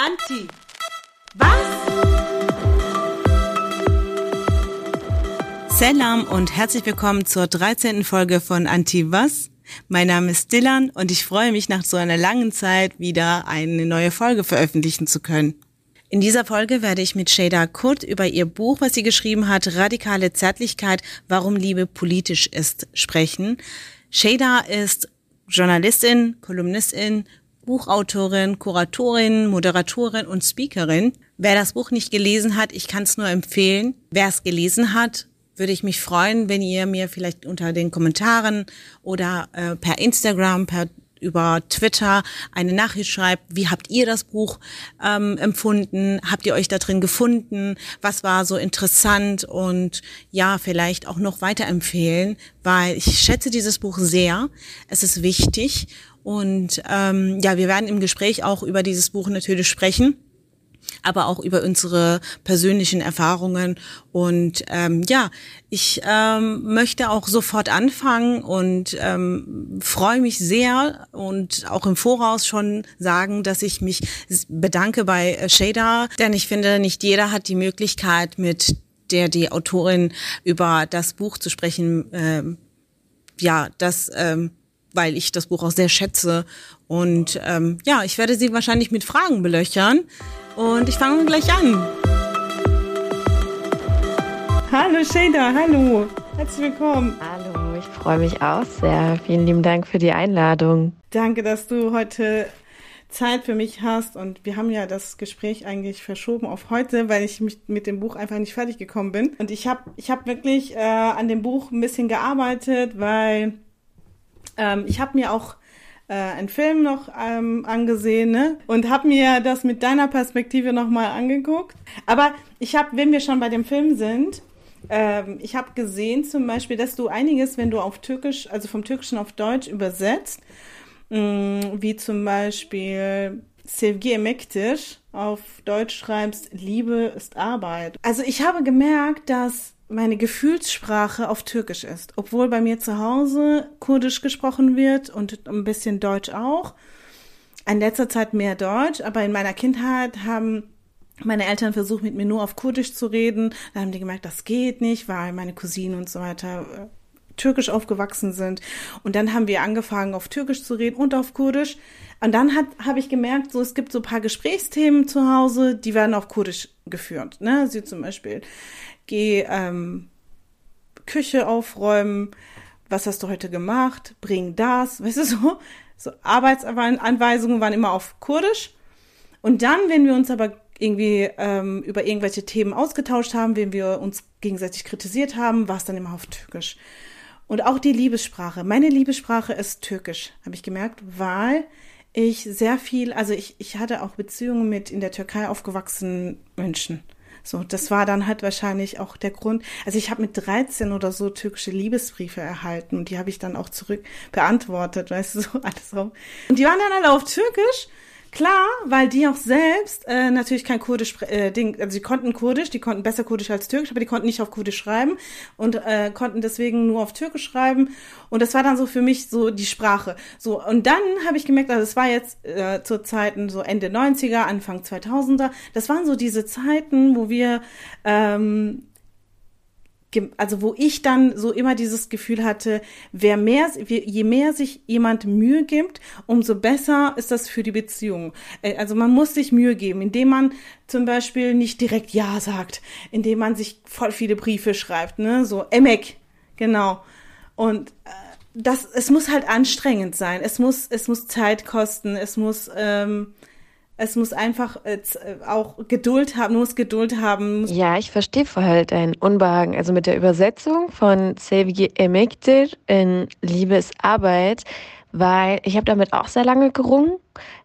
Anti. Was? Salam und herzlich willkommen zur 13. Folge von Anti Was. Mein Name ist Dylan und ich freue mich nach so einer langen Zeit wieder eine neue Folge veröffentlichen zu können. In dieser Folge werde ich mit Shada Kurt über ihr Buch, was sie geschrieben hat, Radikale Zärtlichkeit, warum Liebe politisch ist, sprechen. Shada ist Journalistin, Kolumnistin, Buchautorin, Kuratorin, Moderatorin und Speakerin. Wer das Buch nicht gelesen hat, ich kann es nur empfehlen. Wer es gelesen hat, würde ich mich freuen, wenn ihr mir vielleicht unter den Kommentaren oder äh, per Instagram, per über Twitter eine Nachricht schreibt, wie habt ihr das Buch ähm, empfunden? Habt ihr euch da drin gefunden? Was war so interessant? Und ja, vielleicht auch noch weiterempfehlen, weil ich schätze dieses Buch sehr. Es ist wichtig. Und ähm, ja, wir werden im Gespräch auch über dieses Buch natürlich sprechen aber auch über unsere persönlichen Erfahrungen. Und ähm, ja, ich ähm, möchte auch sofort anfangen und ähm, freue mich sehr und auch im Voraus schon sagen, dass ich mich bedanke bei äh, Shada, denn ich finde, nicht jeder hat die Möglichkeit, mit der die Autorin über das Buch zu sprechen. Ähm, ja, das ähm, weil ich das Buch auch sehr schätze. Und ähm, ja, ich werde Sie wahrscheinlich mit Fragen belöchern. Und ich fange gleich an. Hallo Shada, hallo. Herzlich willkommen. Hallo, ich freue mich auch sehr. Vielen lieben Dank für die Einladung. Danke, dass du heute Zeit für mich hast. Und wir haben ja das Gespräch eigentlich verschoben auf heute, weil ich mich mit dem Buch einfach nicht fertig gekommen bin. Und ich habe ich hab wirklich äh, an dem Buch ein bisschen gearbeitet, weil ähm, ich habe mir auch äh, einen Film noch ähm, angesehen ne? und habe mir das mit deiner Perspektive nochmal angeguckt. Aber ich habe, wenn wir schon bei dem Film sind, ähm, ich habe gesehen zum Beispiel, dass du einiges, wenn du auf Türkisch, also vom Türkischen auf Deutsch übersetzt, mh, mm, wie zum Beispiel Sevgi emektir auf Deutsch schreibst, Liebe ist Arbeit. Also ich habe gemerkt, dass meine Gefühlssprache auf Türkisch ist, obwohl bei mir zu Hause Kurdisch gesprochen wird und ein bisschen Deutsch auch. In letzter Zeit mehr Deutsch, aber in meiner Kindheit haben meine Eltern versucht, mit mir nur auf Kurdisch zu reden. Dann haben die gemerkt, das geht nicht, weil meine Cousinen und so weiter äh, türkisch aufgewachsen sind. Und dann haben wir angefangen, auf Türkisch zu reden und auf Kurdisch. Und dann habe ich gemerkt, so es gibt so ein paar Gesprächsthemen zu Hause, die werden auf Kurdisch geführt. Ne? Sie zum Beispiel, geh ähm, Küche aufräumen, was hast du heute gemacht, bring das, weißt du so. So Arbeitsanweisungen waren immer auf Kurdisch. Und dann, wenn wir uns aber irgendwie ähm, über irgendwelche Themen ausgetauscht haben, wenn wir uns gegenseitig kritisiert haben, war es dann immer auf Türkisch. Und auch die Liebessprache. Meine Liebessprache ist Türkisch, habe ich gemerkt, weil ich sehr viel, also ich, ich hatte auch Beziehungen mit in der Türkei aufgewachsenen Menschen. So, das war dann halt wahrscheinlich auch der Grund. Also ich habe mit 13 oder so türkische Liebesbriefe erhalten und die habe ich dann auch zurück beantwortet, weißt du, so alles so. Und die waren dann alle auf Türkisch Klar, weil die auch selbst äh, natürlich kein Kurdisch äh, Ding, also die konnten Kurdisch, die konnten besser Kurdisch als Türkisch, aber die konnten nicht auf Kurdisch schreiben und äh, konnten deswegen nur auf Türkisch schreiben und das war dann so für mich so die Sprache. So und dann habe ich gemerkt, also es war jetzt äh, zu Zeiten so Ende 90er, Anfang 2000er, das waren so diese Zeiten, wo wir ähm, also wo ich dann so immer dieses Gefühl hatte, wer mehr, je mehr sich jemand Mühe gibt, umso besser ist das für die Beziehung. Äh, also man muss sich Mühe geben, indem man zum Beispiel nicht direkt Ja sagt, indem man sich voll viele Briefe schreibt, ne, so Emek, genau. Und äh, das, es muss halt anstrengend sein. Es muss, es muss Zeit kosten. Es muss ähm, es muss einfach äh, auch Geduld haben, muss Geduld haben. Ja, ich verstehe vorher dein Unbehagen. Also mit der Übersetzung von Sevgi Emektir in Liebe ist Arbeit, weil ich habe damit auch sehr lange gerungen.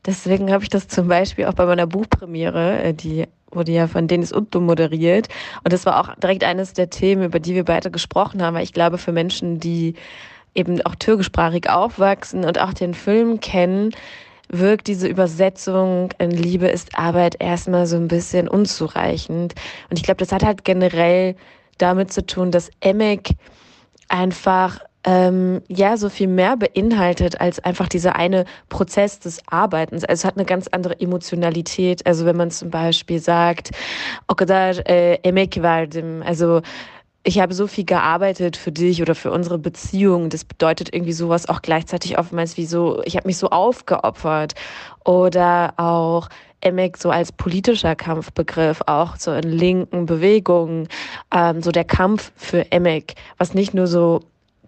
Deswegen habe ich das zum Beispiel auch bei meiner Buchpremiere, äh, die wurde ja von Denis Utto moderiert. Und das war auch direkt eines der Themen, über die wir beide gesprochen haben, weil ich glaube, für Menschen, die eben auch türkischsprachig aufwachsen und auch den Film kennen, wirkt diese Übersetzung in Liebe ist Arbeit erstmal so ein bisschen unzureichend. Und ich glaube, das hat halt generell damit zu tun, dass Emek einfach ähm, ja so viel mehr beinhaltet als einfach dieser eine Prozess des Arbeitens. Also es hat eine ganz andere Emotionalität. Also wenn man zum Beispiel sagt, o kadar emek verdim, also ich habe so viel gearbeitet für dich oder für unsere Beziehung. Das bedeutet irgendwie sowas auch gleichzeitig oftmals wie so, ich habe mich so aufgeopfert. Oder auch Emek so als politischer Kampfbegriff, auch so in linken Bewegungen, ähm, so der Kampf für Emek, was nicht nur so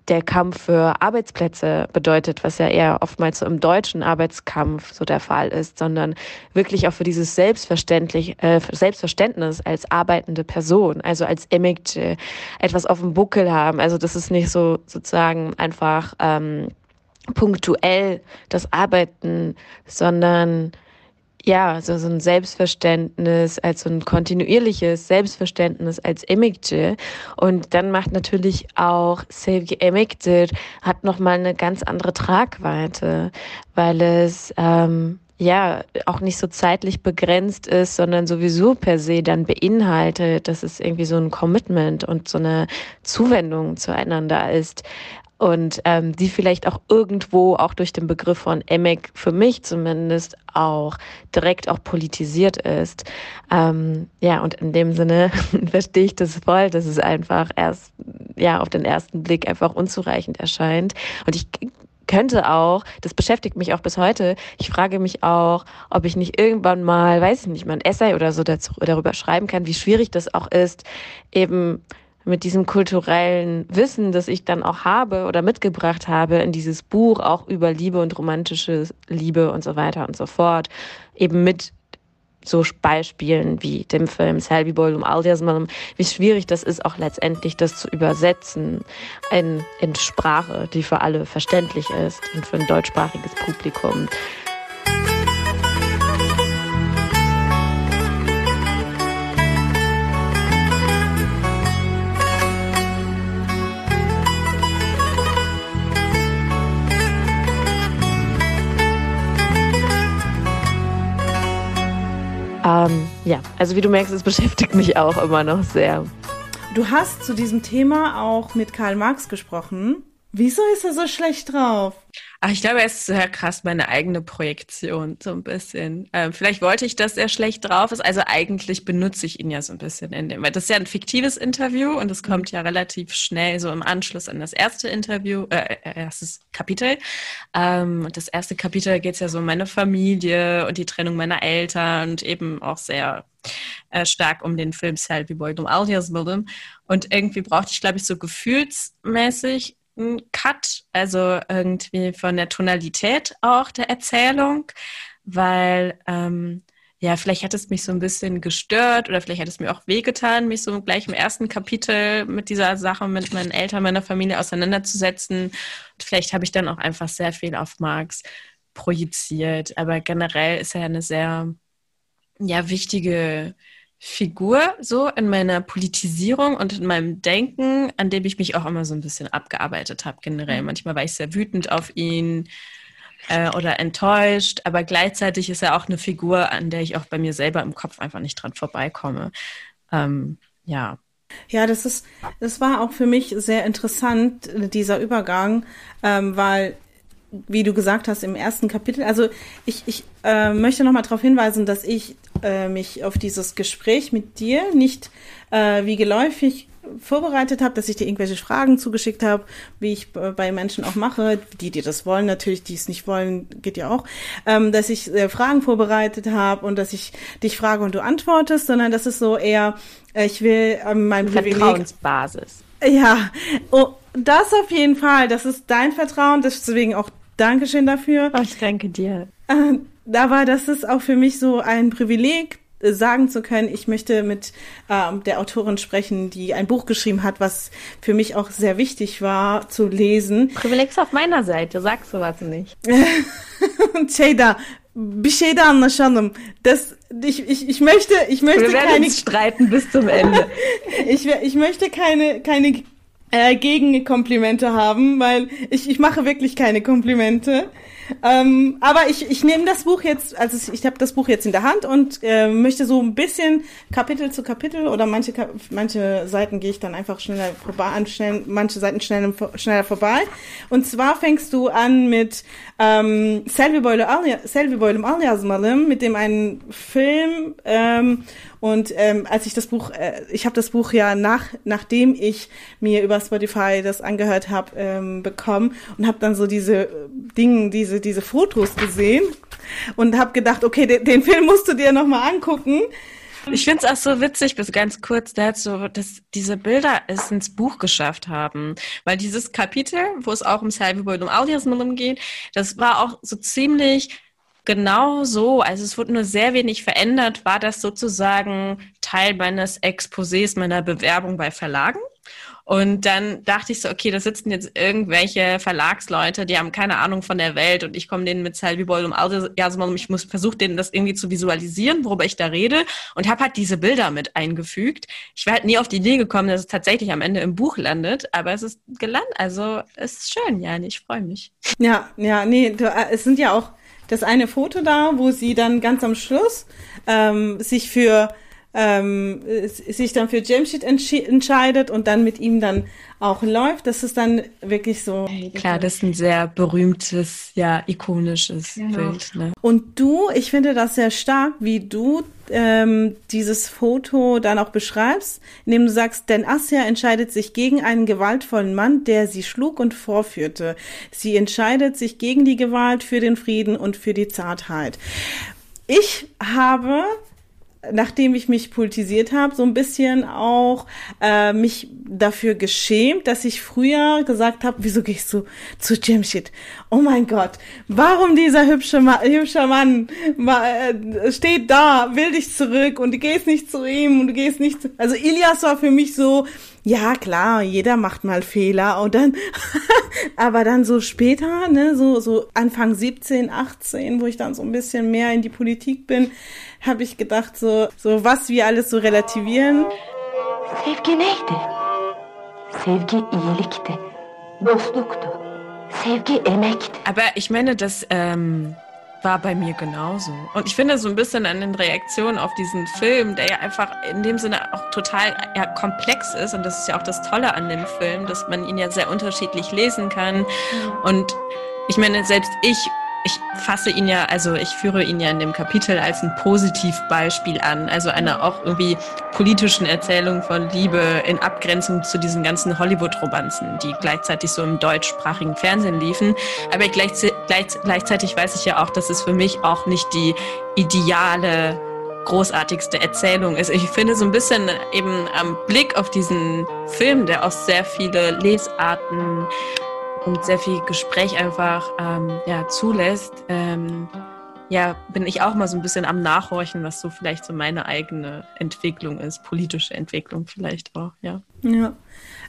der Kampf für Arbeitsplätze bedeutet, was ja eher oftmals so im deutschen Arbeitskampf so der Fall ist, sondern wirklich auch für dieses Selbstverständlich, äh, Selbstverständnis als arbeitende Person, also als Emekce, etwas auf dem Buckel haben. Also das ist nicht so sozusagen einfach ähm, punktuell das Arbeiten, sondern ja, so, so ein Selbstverständnis, als so ein kontinuierliches Selbstverständnis als Emektir. Und dann macht natürlich auch Sevgi Emektir, hat nochmal eine ganz andere Tragweite, weil es, ähm, ja, auch nicht so zeitlich begrenzt ist, sondern sowieso per se dann beinhaltet, dass es irgendwie so ein Commitment und so eine Zuwendung zueinander ist und ähm, die vielleicht auch irgendwo auch durch den Begriff von EMEC für mich zumindest auch direkt auch politisiert ist. Ähm, ja, und in dem Sinne verstehe ich das voll, dass es einfach erst ja auf den ersten Blick einfach unzureichend erscheint. Und ich könnte auch, das beschäftigt mich auch bis heute, ich frage mich auch, ob ich nicht irgendwann mal, weiß ich nicht, mal ein Essay oder so dazu, darüber schreiben kann, wie schwierig das auch ist, eben mit diesem kulturellen Wissen, das ich dann auch habe oder mitgebracht habe in dieses Buch, auch über Liebe und romantische Liebe und so weiter und so fort, eben mit so Beispielen wie dem Film Selby Boy um Aldiasmanum, wie schwierig das ist, auch letztendlich das zu übersetzen in, in Sprache, die für alle verständlich ist und für ein deutschsprachiges Publikum. Ähm, ja, also wie du merkst, es beschäftigt mich auch immer noch sehr. Du hast zu diesem Thema auch mit Karl Marx gesprochen. Wieso ist er so schlecht drauf? Ach, ich glaube, er ist sehr krass meine eigene Projektion, so ein bisschen. Ähm, vielleicht wollte ich, dass er schlecht drauf ist. Also eigentlich benutze ich ihn ja so ein bisschen in dem, weil das ist ja ein fiktives Interview und es kommt ja relativ schnell so im Anschluss an das erste Interview, äh, äh erstes Kapitel. Ähm, das erste Kapitel geht es ja so um meine Familie und die Trennung meiner Eltern und eben auch sehr äh, stark um den Film Selby Boy um Aldias Und irgendwie brauchte ich, glaube ich, so gefühlsmäßig Cut, also irgendwie von der Tonalität auch der Erzählung, weil ähm, ja, vielleicht hat es mich so ein bisschen gestört oder vielleicht hat es mir auch wehgetan, mich so gleich im ersten Kapitel mit dieser Sache mit meinen Eltern, meiner Familie auseinanderzusetzen. Und vielleicht habe ich dann auch einfach sehr viel auf Marx projiziert. Aber generell ist er eine sehr ja, wichtige Figur so in meiner Politisierung und in meinem Denken, an dem ich mich auch immer so ein bisschen abgearbeitet habe generell. Mhm. Manchmal war ich sehr wütend auf ihn äh, oder enttäuscht, aber gleichzeitig ist er auch eine Figur, an der ich auch bei mir selber im Kopf einfach nicht dran vorbeikomme. Ähm, ja. Ja, das ist, das war auch für mich sehr interessant, dieser Übergang, ähm, weil wie du gesagt hast, im ersten Kapitel. Also ich, ich äh, möchte nochmal darauf hinweisen, dass ich äh, mich auf dieses Gespräch mit dir nicht äh, wie geläufig vorbereitet habe, dass ich dir irgendwelche Fragen zugeschickt habe, wie ich bei Menschen auch mache, die, die das wollen, natürlich, die es nicht wollen, geht ja auch, ähm, dass ich äh, Fragen vorbereitet habe und dass ich dich frage und du antwortest, sondern das ist so eher, äh, ich will ähm, mein Privileg. Vertrauensbasis. Ja, oh, das auf jeden Fall. Das ist dein Vertrauen, deswegen auch Dankeschön dafür. Oh, ich danke dir. Äh, aber das ist auch für mich so ein Privileg, äh, sagen zu können, ich möchte mit ähm, der Autorin sprechen, die ein Buch geschrieben hat, was für mich auch sehr wichtig war zu lesen. Privileg ist auf meiner Seite, sagst du was nicht. Şeyda, bir anlaşalım. Das, ich, ich, ich möchte, ich möchte Wir keine... streiten bis zum Ende. ich, ich möchte keine, keine äh, Gegenkomplimente haben, weil ich, ich mache wirklich keine Komplimente. Ähm, aber ich, ich nehme das Buch jetzt, also ich habe das Buch jetzt in der Hand und äh, möchte so ein bisschen Kapitel zu Kapitel oder manche manche Seiten gehe ich dann einfach schneller vorbei, an schnell, manche Seiten schneller, schneller vorbei. Und zwar fängst du an mit ähm, Selvi Boylum Alyazmalım, mit dem einen Film ähm, und ähm, als ich das Buch, äh, ich habe das Buch ja nach, nachdem ich mir über Spotify das angehört habe, ähm, bekommen und habe dann so diese Dinge, diese diese Fotos gesehen und habe gedacht, okay, den, den Film musst du dir noch mal angucken. Ich finde es auch so witzig, bis ganz kurz dazu, dass diese Bilder es ins Buch geschafft haben. Weil dieses Kapitel, wo es auch um Salvibol und Audiasmilum geht, das war auch so ziemlich genau so, also es wurde nur sehr wenig verändert, war das sozusagen Teil meines Exposés, meiner Bewerbung bei Verlagen. Und dann dachte ich so, okay, da sitzen jetzt irgendwelche Verlagsleute, die haben keine Ahnung von der Welt und ich komme denen mit Salvi Boyle und Jasmine ich muss versuchen, denen das irgendwie zu visualisieren, worüber ich da rede und habe halt diese Bilder mit eingefügt. Ich wäre halt nie auf die Idee gekommen, dass es tatsächlich am Ende im Buch landet, aber es ist gelandet, also es ist schön, ja, ich freue mich. Ja, ja, nee, du, äh, es sind ja auch das eine Foto da, wo sie dann ganz am Schluss ähm, sich für ähm, sich dann für Jamshid entscheidet und dann mit ihm dann auch läuft. Das ist dann wirklich so. Klar, das ist ein sehr berühmtes, ja, ikonisches genau. Bild. Ne? Und du, ich finde das sehr stark, wie du ähm, dieses Foto dann auch beschreibst, indem du sagst, denn Asja entscheidet sich gegen einen gewaltvollen Mann, der sie schlug und vorführte. Sie entscheidet sich gegen die Gewalt, für den Frieden und für die Zartheit. Ich habe nachdem ich mich politisiert habe, so ein bisschen auch äh, mich dafür geschämt, dass ich früher gesagt habe, wieso gehst du zu Jamshid? Oh mein Gott, warum dieser hübsche, Ma hübsche Mann äh, steht da, will dich zurück und du gehst nicht zu ihm und du gehst nicht zu... Also Ilias war für mich so, ja klar, jeder macht mal Fehler und dann, aber dann so später, ne, so, so Anfang 17, 18, wo ich dann so ein bisschen mehr in die Politik bin, habe ich gedacht, so, so was wir alles so relativieren. Sevgi neydi? Sevgi iyilikti. Dostluktu. Sevgi. Aber ich meine, das ähm, war bei mir genauso. Und ich finde so ein bisschen an den Reaktionen auf diesen Film, der ja einfach in dem Sinne auch total ja, komplex ist. Und das ist ja auch das Tolle an dem Film, dass man ihn ja sehr unterschiedlich lesen kann. Mhm. Und ich meine, selbst ich ich fasse ihn ja, also ich führe ihn ja in dem Kapitel als ein Positivbeispiel an, also einer auch irgendwie politischen Erzählung von Liebe in Abgrenzung zu diesen ganzen Hollywood-Romanzen, die gleichzeitig so im deutschsprachigen Fernsehen liefen. Aber gleich, gleich, gleichzeitig weiß ich ja auch, dass es für mich auch nicht die ideale großartigste Erzählung ist. Ich finde so ein bisschen eben am Blick auf diesen Film, der auch sehr viele Lesarten und sehr viel Gespräch einfach ähm, ja, zulässt, ähm, ja, bin ich auch mal so ein bisschen am Nachhorchen, was so vielleicht so meine eigene Entwicklung ist, politische Entwicklung vielleicht auch, ja. Ja.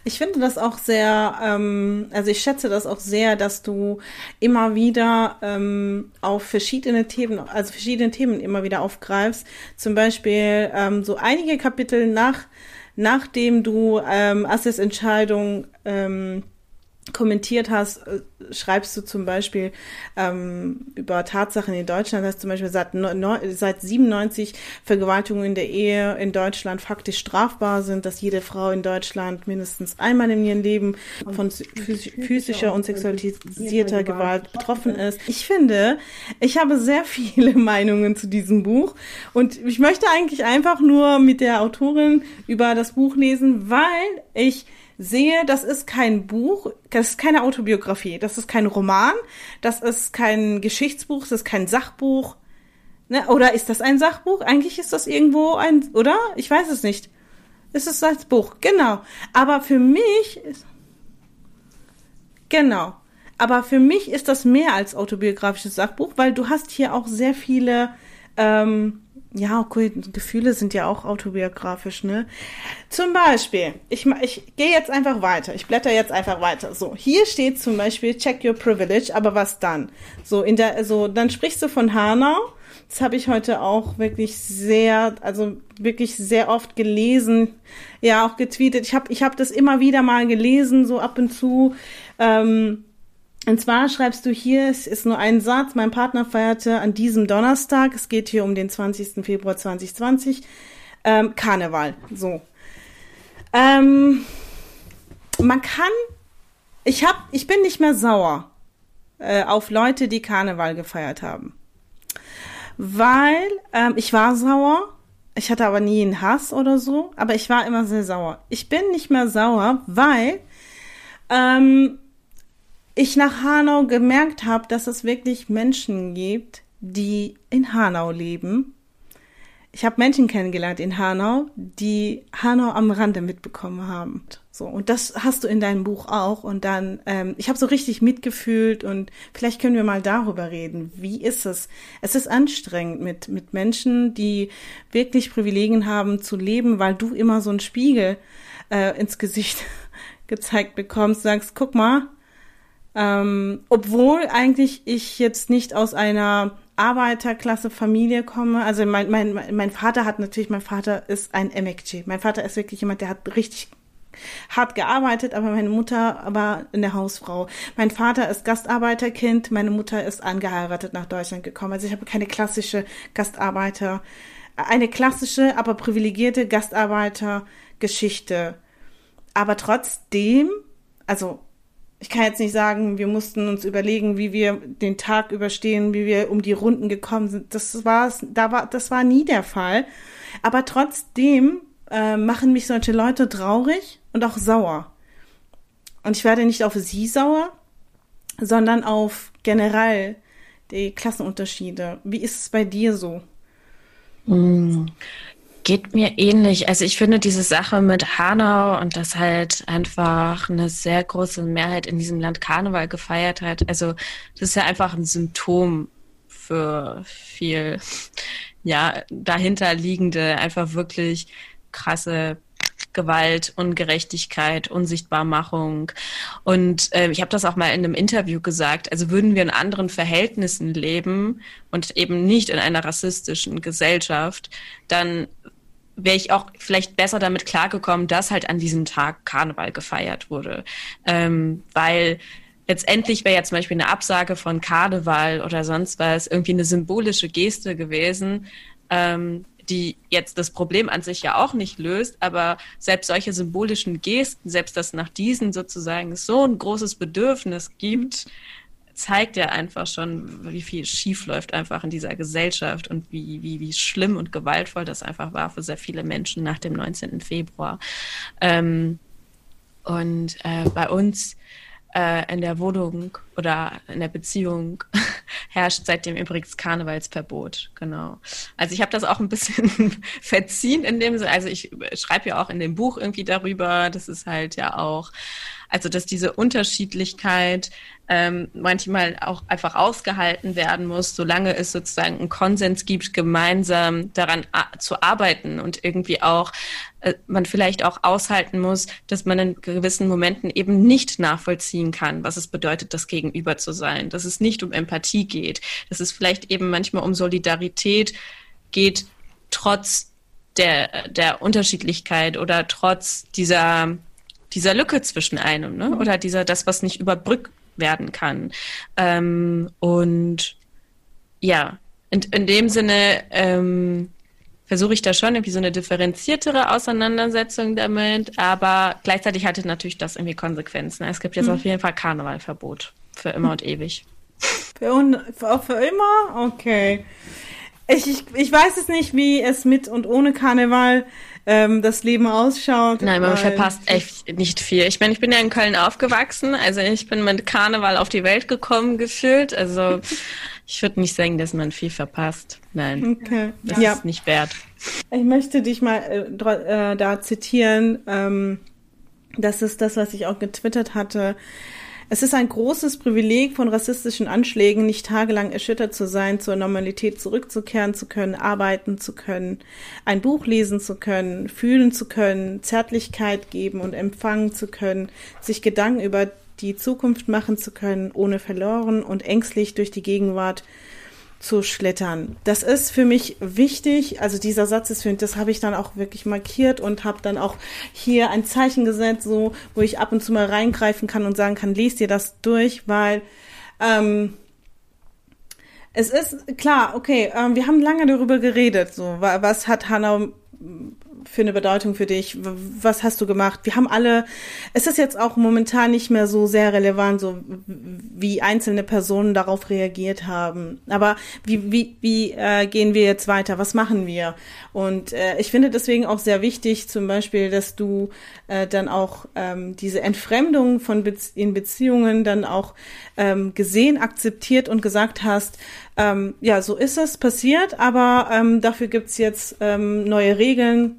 Ich finde das auch sehr, ähm, also ich schätze das auch sehr, dass du immer wieder ähm, auf verschiedene Themen, also verschiedene Themen immer wieder aufgreifst. Zum Beispiel ähm, so einige Kapitel nach, nachdem du ähm, Asses Entscheidung ähm, kommentiert hast, äh, schreibst du zum Beispiel ähm, über Tatsachen in Deutschland, dass zum Beispiel seit, no, seit 97 Vergewaltigungen in der Ehe in Deutschland faktisch strafbar sind, dass jede Frau in Deutschland mindestens einmal in ihrem Leben von physischer und sexualisierter Gewalt betroffen ist. Ich finde, ich habe sehr viele Meinungen zu diesem Buch und ich möchte eigentlich einfach nur mit der Autorin über das Buch lesen, weil ich sehe, das ist kein Buch, das ist keine Autobiografie, das ist kein Roman, das ist kein Geschichtsbuch, das ist kein Sachbuch. Ne? Oder ist das ein Sachbuch? Eigentlich ist das irgendwo ein, oder? Ich weiß es nicht. Es ist das Buch, genau. Aber für mich genau. Aber für mich ist das mehr als autobiografisches Sachbuch, weil du hast hier auch sehr viele ähm, ja, okay, Gefühle sind ja auch autobiografisch, ne? Zum Beispiel, ich, ich gehe jetzt einfach weiter. Ich blätter jetzt einfach weiter. So, hier steht zum Beispiel Check Your Privilege, aber was dann? So, in der, so, dann sprichst du von Hanau. Das habe ich heute auch wirklich sehr, also wirklich sehr oft gelesen, ja auch getweetet. Ich habe ich hab das immer wieder mal gelesen, so ab und zu. Ähm, Und zwar schreibst du hier, es ist nur ein Satz, mein Partner feierte an diesem Donnerstag, es geht hier um den 20. Februar 2020, ähm, Karneval. So. Ähm, man kann, ich hab, ich bin nicht mehr sauer äh, auf Leute, die Karneval gefeiert haben. Weil ähm, ich war sauer, ich hatte aber nie einen Hass oder so, aber ich war immer sehr sauer. Ich bin nicht mehr sauer, weil ähm, ich nach Hanau gemerkt habe, dass es wirklich Menschen gibt, die in Hanau leben. Ich habe Menschen kennengelernt in Hanau, die Hanau am Rande mitbekommen haben. So und das hast du in deinem Buch auch. Und dann, ähm, ich habe so richtig mitgefühlt und vielleicht können wir mal darüber reden. Wie ist es? Es ist anstrengend mit mit Menschen, die wirklich Privilegien haben zu leben, weil du immer so einen Spiegel äh, ins Gesicht gezeigt bekommst, sagst, guck mal, ähm, obwohl eigentlich ich jetzt nicht aus einer Arbeiterklasse Familie komme. Also mein, mein, mein Vater hat natürlich, mein Vater ist ein Emekci. Mein Vater ist wirklich jemand, der hat richtig hart gearbeitet, aber meine Mutter war eine Hausfrau. Mein Vater ist Gastarbeiterkind, meine Mutter ist angeheiratet nach Deutschland gekommen. Also ich habe keine klassische Gastarbeiter, eine klassische, aber privilegierte Gastarbeitergeschichte aber trotzdem, also ich kann jetzt nicht sagen, wir mussten uns überlegen, wie wir den Tag überstehen, wie wir um die Runden gekommen sind. Das war da war, das war nie der Fall. Aber trotzdem äh, machen mich solche Leute traurig und auch sauer. Und ich werde nicht auf sie sauer, sondern auf generell die Klassenunterschiede. Wie ist es bei dir so? Geht mir ähnlich. Also ich finde diese Sache mit Hanau und dass halt einfach eine sehr große Mehrheit in diesem Land Karneval gefeiert hat. Also das ist ja einfach ein Symptom für viel, ja, dahinterliegende, einfach wirklich krasse Gewalt, Ungerechtigkeit, Unsichtbarmachung. Und äh, ich habe das auch mal in einem Interview gesagt. Also würden wir in anderen Verhältnissen leben und eben nicht in einer rassistischen Gesellschaft, dann wäre ich auch vielleicht besser damit klargekommen, dass halt an diesem Tag Karneval gefeiert wurde. Ähm, weil letztendlich wäre ja zum Beispiel eine Absage von Karneval oder sonst was irgendwie eine symbolische Geste gewesen, ähm, die jetzt das Problem an sich ja auch nicht löst, aber selbst solche symbolischen Gesten, selbst dass nach diesen sozusagen so ein großes Bedürfnis gibt, zeigt ja einfach schon, wie viel schief läuft einfach in dieser Gesellschaft und wie, wie, wie schlimm und gewaltvoll das einfach war für sehr viele Menschen nach dem 19. Februar. Ähm, und äh, bei uns äh, in der Wohnung oder in der Beziehung herrscht seitdem übrigens Karnevalsverbot. Genau. Also ich habe das auch ein bisschen verziehen in dem Sinne. Also ich schreibe ja auch in dem Buch irgendwie darüber, das ist halt ja auch also dass diese Unterschiedlichkeit ähm, manchmal auch einfach ausgehalten werden muss, solange es sozusagen einen Konsens gibt, gemeinsam daran zu arbeiten und irgendwie auch äh, man vielleicht auch aushalten muss, dass man in gewissen Momenten eben nicht nachvollziehen kann, was es bedeutet, das Gegenüber zu sein, dass es nicht um Empathie geht, dass es vielleicht eben manchmal um Solidarität geht, trotz der, der Unterschiedlichkeit oder trotz dieser dieser Lücke zwischen einem, ne? Mhm. Oder dieser, das, was nicht überbrückt werden kann. Ähm, und ja, in, in dem Sinne ähm, versuche ich da schon irgendwie so eine differenziertere Auseinandersetzung damit, aber gleichzeitig hatte natürlich das irgendwie Konsequenzen. Es gibt jetzt mhm. auf jeden Fall Karnevalverbot für immer und ewig. Für, un, für, für immer? Okay. Ich, ich, ich weiß es nicht, wie es mit und ohne Karneval ähm, das Leben ausschaut. Nein, man verpasst echt nicht viel. Ich meine, ich bin ja in Köln aufgewachsen, also ich bin mit Karneval auf die Welt gekommen gefühlt. Also ich würde nicht sagen, dass man viel verpasst. Nein, okay. das ja. ist nicht wert. Ich möchte dich mal äh, äh, da zitieren. Ähm, das ist das, was ich auch getwittert hatte. Es ist ein großes Privileg, von rassistischen Anschlägen nicht tagelang erschüttert zu sein, zur Normalität zurückzukehren zu können, arbeiten zu können, ein Buch lesen zu können, fühlen zu können, Zärtlichkeit geben und empfangen zu können, sich Gedanken über die Zukunft machen zu können, ohne verloren und ängstlich durch die Gegenwart zu schlittern. Das ist für mich wichtig. Also dieser Satz ist für mich, das habe ich dann auch wirklich markiert und habe dann auch hier ein Zeichen gesetzt, so wo ich ab und zu mal reingreifen kann und sagen kann, lest dir das durch, weil ähm, es ist klar, okay, ähm, wir haben lange darüber geredet, so was hat Hannah für eine Bedeutung für dich? Was hast du gemacht? Wir haben alle, es ist jetzt auch momentan nicht mehr so sehr relevant, so wie einzelne Personen darauf reagiert haben. Aber wie, wie, wie äh, gehen wir jetzt weiter? Was machen wir? Und äh, ich finde deswegen auch sehr wichtig, zum Beispiel, dass du äh, dann auch ähm, diese Entfremdung von Be in Beziehungen dann auch ähm, gesehen, akzeptiert und gesagt hast, ähm, ja, so ist es passiert, aber ähm, dafür gibt's jetzt ähm, neue Regeln,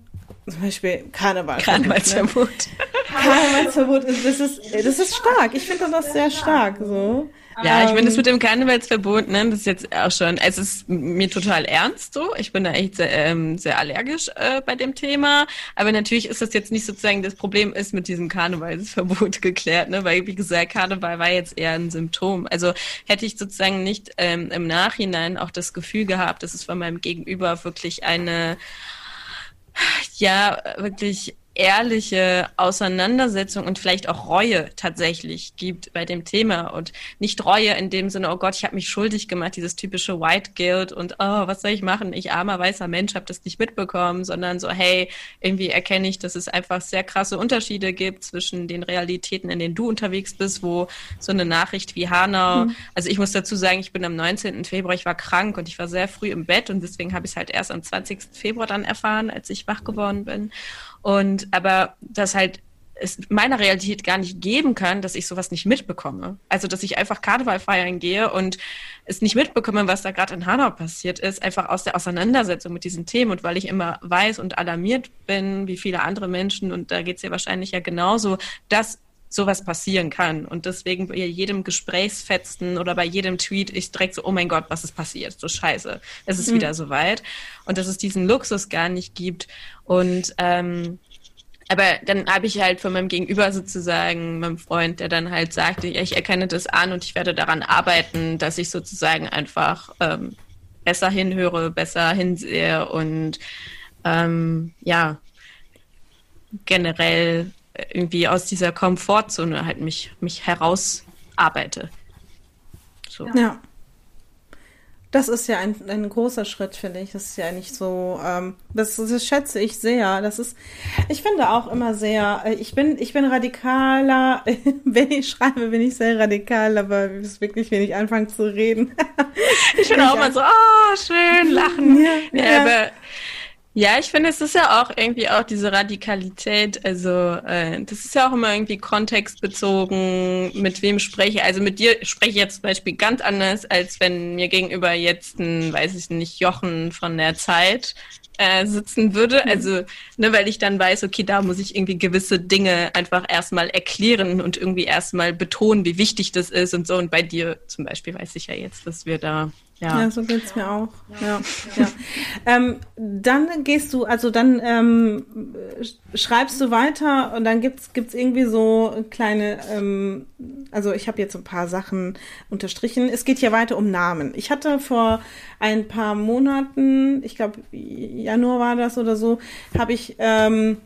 zum Beispiel Karneval. Karnevalsverbot. Ne? Karnevalsverbot das ist, das ist stark. Ich finde das sehr stark, so. Ja, ich finde das mit dem Karnevalsverbot, ne, das ist jetzt auch schon, es ist mir total ernst so. Ich bin da echt sehr, ähm, sehr allergisch äh, bei dem Thema. Aber natürlich ist das jetzt nicht sozusagen, das Problem ist mit diesem Karnevalsverbot geklärt, ne? Weil, wie gesagt, Karneval war jetzt eher ein Symptom. Also hätte ich sozusagen nicht ähm, im Nachhinein auch das Gefühl gehabt, dass es von meinem Gegenüber wirklich eine ja wirklich ehrliche Auseinandersetzung und vielleicht auch Reue tatsächlich gibt bei dem Thema und nicht Reue in dem Sinne, oh Gott, ich habe mich schuldig gemacht, dieses typische White Guilt und oh, was soll ich machen? Ich armer weißer Mensch habe das nicht mitbekommen, sondern so, hey, irgendwie erkenne ich, dass es einfach sehr krasse Unterschiede gibt zwischen den Realitäten, in denen du unterwegs bist, wo so eine Nachricht wie Hanau, mhm. also ich muss dazu sagen, ich bin am 19. Februar, ich war krank und ich war sehr früh im Bett und deswegen habe ich es halt erst am 20. Februar dann erfahren, als ich wach geworden bin. Und aber das halt es meiner Realität gar nicht geben kann, dass ich sowas nicht mitbekomme. Also, dass ich einfach Karneval feiern gehe und es nicht mitbekomme, was da gerade in Hanau passiert ist, einfach aus der Auseinandersetzung mit diesen Themen und weil ich immer weiß und alarmiert bin, wie viele andere Menschen, und da geht es ja wahrscheinlich ja genauso, dass sowas passieren kann. Und deswegen bei jedem Gesprächsfetzen oder bei jedem Tweet ich direkt so, oh mein Gott, was ist passiert? So scheiße. Es ist mhm. wieder soweit. Und dass es diesen Luxus gar nicht gibt. Und ähm, aber dann habe ich halt von meinem Gegenüber sozusagen, meinem Freund, der dann halt sagte, ja, ich erkenne das an und ich werde daran arbeiten, dass ich sozusagen einfach ähm, besser hinhöre, besser hinsehe und ähm, ja, generell irgendwie aus dieser Komfortzone halt mich, mich herausarbeite. So. Ja. Das ist ja ein, ein großer Schritt, finde ich. Das ist ja nicht so, ähm, das, das schätze ich sehr. Das ist, ich finde auch immer sehr, äh, ich bin, ich bin radikaler, wenn ich schreibe, bin ich sehr radikal, aber es ist wirklich, wenn ich anfange zu reden. ich bin auch immer so, oh, schön, lachen. Ja, ja, ja. aber ja, ich finde, es ist ja auch irgendwie auch diese Radikalität, also äh, das ist ja auch immer irgendwie kontextbezogen, mit wem spreche. Also mit dir spreche ich jetzt zum Beispiel ganz anders, als wenn mir gegenüber jetzt ein, weiß ich nicht, Jochen von der Zeit äh, sitzen würde. Mhm. Also, ne, weil ich dann weiß, okay, da muss ich irgendwie gewisse Dinge einfach erstmal erklären und irgendwie erstmal betonen, wie wichtig das ist und so. Und bei dir zum Beispiel weiß ich ja jetzt, dass wir da ja, ja so geht's mir auch. Ja, ja. ähm, dann gehst du, also dann ähm, schreibst du weiter und dann gibt's gibt's irgendwie so kleine, ähm, also ich habe jetzt ein paar Sachen unterstrichen. Es geht hier weiter um Namen. Ich hatte vor ein paar Monaten, ich glaube Januar war das oder so, habe ich ähm,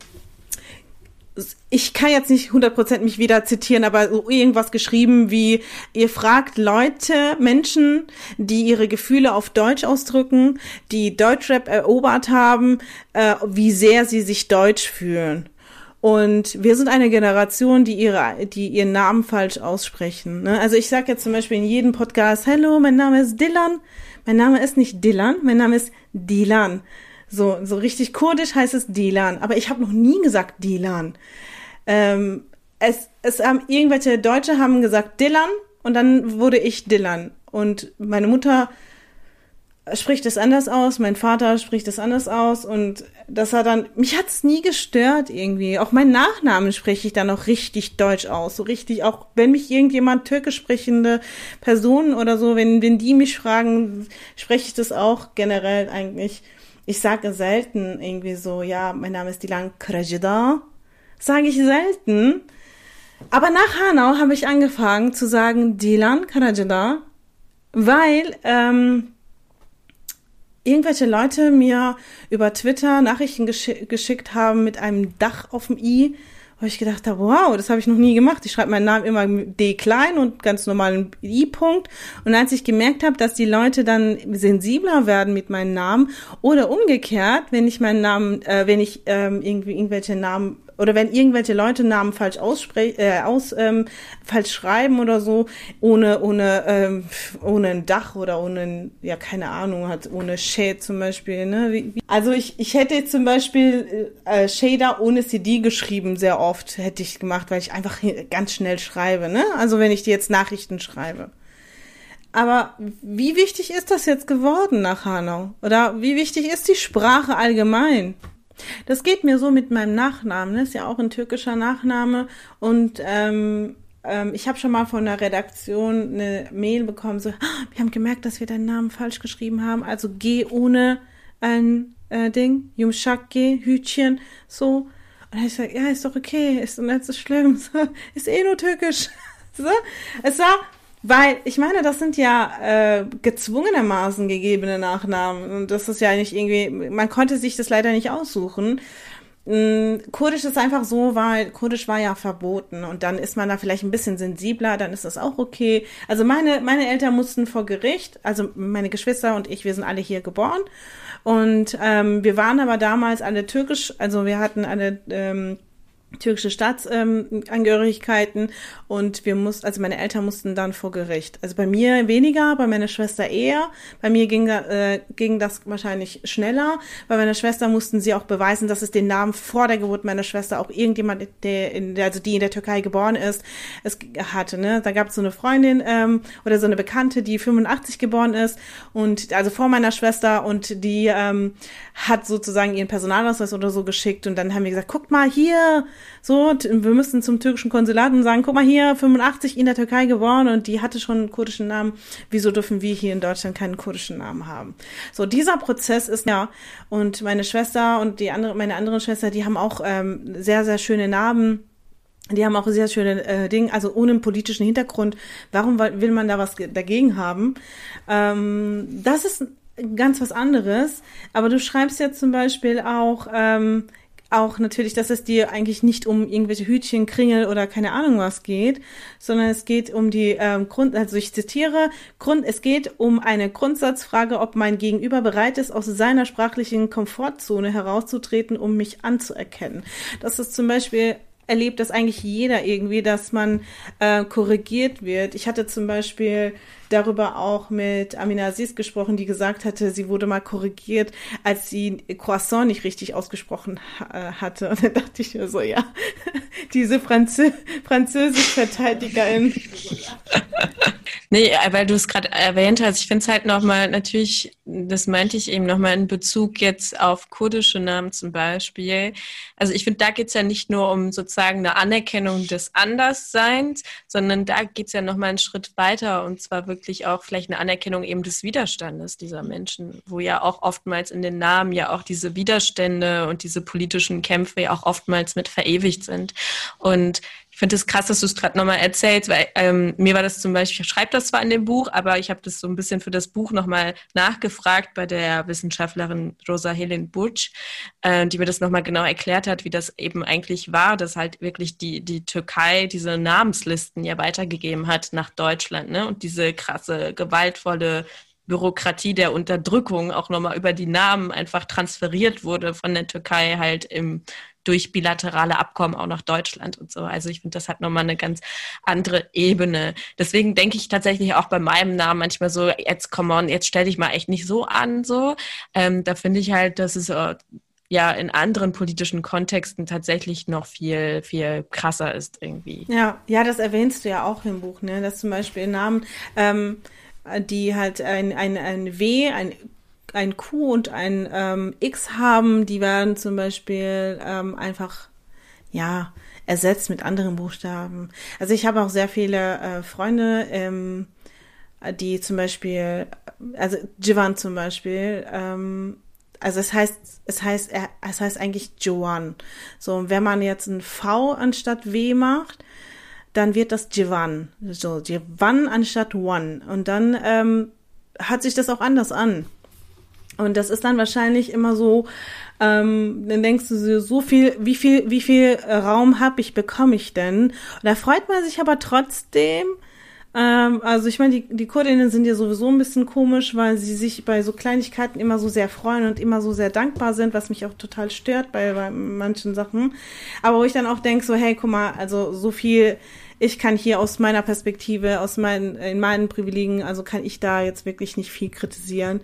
ich kann jetzt nicht 100% mich wieder zitieren, aber so irgendwas geschrieben wie, ihr fragt Leute, Menschen, die ihre Gefühle auf Deutsch ausdrücken, die Deutschrap erobert haben, äh, wie sehr sie sich deutsch fühlen. Und wir sind eine Generation, die ihre, die ihren Namen falsch aussprechen. Ne? Also ich sage jetzt zum Beispiel in jedem Podcast, Hallo, mein Name ist Dylan. Mein Name ist nicht Dylan, mein Name ist Dilan. So, so richtig kurdisch heißt es Dilan. Aber ich habe noch nie gesagt Dilan. Ähm, es, es haben irgendwelche Deutsche haben gesagt Dylan und dann wurde ich Dylan. Und meine Mutter spricht es anders aus, mein Vater spricht es anders aus und das hat dann, mich hat's nie gestört irgendwie. Auch mein Nachnamen spreche ich dann auch richtig deutsch aus, so richtig, auch wenn mich irgendjemand türkisch sprechende Personen oder so, wenn, wenn die mich fragen, spreche ich das auch generell eigentlich. Ich sage selten irgendwie so, ja, mein Name ist Dilan Krajida sage ich selten. Aber nach Hanau habe ich angefangen zu sagen Dilan Karajada, weil ähm, irgendwelche Leute mir über Twitter Nachrichten geschick, geschickt haben mit einem Dach auf dem i, wo ich gedacht habe, wow, das habe ich noch nie gemacht. Ich schreibe meinen Namen immer D klein und ganz normalen I-Punkt. Und als ich gemerkt habe, dass die Leute dann sensibler werden mit meinem Namen oder umgekehrt, wenn ich meinen Namen, äh, wenn ich ähm, irgendwie irgendwelche Namen oder wenn irgendwelche Leute Namen falsch aussprechen, äh, aus, ähm, falsch schreiben oder so, ohne, ohne, ähm, ohne ein Dach oder ohne, ja, keine Ahnung, hat, ohne Shade zum Beispiel, ne? Wie, wie, also ich, ich hätte zum Beispiel äh, Shader ohne CD geschrieben, sehr oft hätte ich gemacht, weil ich einfach ganz schnell schreibe, ne? Also wenn ich dir jetzt Nachrichten schreibe. Aber wie wichtig ist das jetzt geworden nach Hanau? Oder wie wichtig ist die Sprache allgemein? Das geht mir so mit meinem Nachnamen. Das ist ja auch ein türkischer Nachname. Und ähm, ähm, ich habe schon mal von der Redaktion eine Mail bekommen, so, ah, wir haben gemerkt, dass wir deinen Namen falsch geschrieben haben. Also G ohne ein äh, Ding, Yumshak G, Hütchen, so. Und ich sage, ja, ist doch okay, ist nicht so schlimm, so, ist eh nur türkisch. so. Es war weil, ich meine, das sind ja äh, gezwungenermaßen gegebene Nachnamen. Und das ist ja nicht irgendwie, man konnte sich das leider nicht aussuchen. Mm, Kurdisch ist einfach so, weil Kurdisch war ja verboten und dann ist man da vielleicht ein bisschen sensibler, dann ist das auch okay. Also meine, meine Eltern mussten vor Gericht, also meine Geschwister und ich, wir sind alle hier geboren und ähm, wir waren aber damals alle türkisch, also wir hatten alle ähm, türkische Staatsangehörigkeiten ähm, und wir mussten, also meine Eltern mussten dann vor Gericht. Also bei mir weniger, bei meiner Schwester eher. Bei mir ging, äh, ging das wahrscheinlich schneller. Bei meiner Schwester mussten sie auch beweisen, dass es den Namen vor der Geburt meiner Schwester auch irgendjemand, der, in, also die in der Türkei geboren ist, es hatte. Ne? Da gab es so eine Freundin ähm, oder so eine Bekannte, die 85 geboren ist und also vor meiner Schwester und die ähm, hat sozusagen ihren Personalausweis oder so geschickt und dann haben wir gesagt, guck mal hier, so, wir müssen zum türkischen Konsulat und sagen, guck mal hier, 85 in der Türkei geboren und die hatte schon einen kurdischen Namen. Wieso dürfen wir hier in Deutschland keinen kurdischen Namen haben? So, dieser Prozess ist ja, und meine Schwester und die andere, meine andere Schwester, die haben auch ähm, sehr, sehr schöne Namen. Die haben auch sehr schöne äh, Dinge, also ohne politischen Hintergrund. Warum will man da was dagegen haben? Ähm, das ist ganz was anderes. Aber du schreibst ja zum Beispiel auch, ähm, auch natürlich, dass es dir eigentlich nicht um irgendwelche Hütchen, Kringel oder keine Ahnung was geht, sondern es geht um die ähm, Grund, also ich zitiere, Grund, es geht um eine Grundsatzfrage, ob mein Gegenüber bereit ist, aus seiner sprachlichen Komfortzone herauszutreten, um mich anzuerkennen. Das ist zum Beispiel erlebt das eigentlich jeder irgendwie, dass man äh, korrigiert wird. Ich hatte zum Beispiel darüber auch mit Amina Aziz gesprochen, die gesagt hatte, sie wurde mal korrigiert, als sie Croissant nicht richtig ausgesprochen äh, hatte. Und dann dachte ich mir so, ja, diese Franzö Französisch-Verteidigerin. nee, weil du es gerade erwähnt hast, ich finde es halt nochmal natürlich, das meinte ich eben nochmal in Bezug jetzt auf kurdische Namen zum Beispiel. Also ich finde, da geht es ja nicht nur um sozusagen eine Anerkennung des Andersseins, sondern da geht es ja nochmal einen Schritt weiter und zwar wirklich wirklich auch vielleicht eine Anerkennung eben des Widerstandes dieser Menschen, wo ja auch oftmals in den Namen ja auch diese Widerstände und diese politischen Kämpfe ja auch oftmals mit verewigt sind. Und ich finde es das krass, dass du es gerade nochmal erzählst, weil ähm, mir war das zum Beispiel, ich schreibe das zwar in dem Buch, aber ich habe das so ein bisschen für das Buch nochmal nachgefragt bei der Wissenschaftlerin Rosa Helen Butch, äh, die mir das nochmal genau erklärt hat, wie das eben eigentlich war, dass halt wirklich die, die Türkei diese Namenslisten ja weitergegeben hat nach Deutschland, ne? Und diese krasse, gewaltvolle Bürokratie der Unterdrückung auch nochmal über die Namen einfach transferiert wurde von der Türkei halt im durch bilaterale Abkommen auch nach Deutschland und so. Also ich finde, das hat nochmal eine ganz andere Ebene. Deswegen denke ich tatsächlich auch bei meinem Namen manchmal so, jetzt come on, jetzt stell dich mal echt nicht so an, so. Ähm, da finde ich halt, dass es äh, ja in anderen politischen Kontexten tatsächlich noch viel, viel krasser ist irgendwie. Ja, ja, das erwähnst du ja auch im Buch, ne? Dass zum Beispiel Namen, ähm, die halt ein, ein, ein W, ein ein Q und ein ähm, X haben, die werden zum Beispiel ähm, einfach, ja, ersetzt mit anderen Buchstaben. Also ich habe auch sehr viele äh, Freunde, ähm, die zum Beispiel, also Jivan zum Beispiel, ähm, also es heißt, es heißt, es heißt eigentlich Joan. So, wenn man jetzt ein V anstatt W macht, dann wird das Jivan. So, Jivan anstatt One. Und dann ähm, hört sich das auch anders an. Und das ist dann wahrscheinlich immer so, ähm, dann denkst du so, so viel, wie viel, wie viel Raum habe ich, bekomme ich denn? Und da freut man sich aber trotzdem, ähm, also ich meine, die, die Kurdinnen sind ja sowieso ein bisschen komisch, weil sie sich bei so Kleinigkeiten immer so sehr freuen und immer so sehr dankbar sind, was mich auch total stört bei, bei manchen Sachen. Aber wo ich dann auch denke, so, hey, guck mal, also so viel, ich kann hier aus meiner Perspektive, aus meinen, in meinen Privilegien, also kann ich da jetzt wirklich nicht viel kritisieren.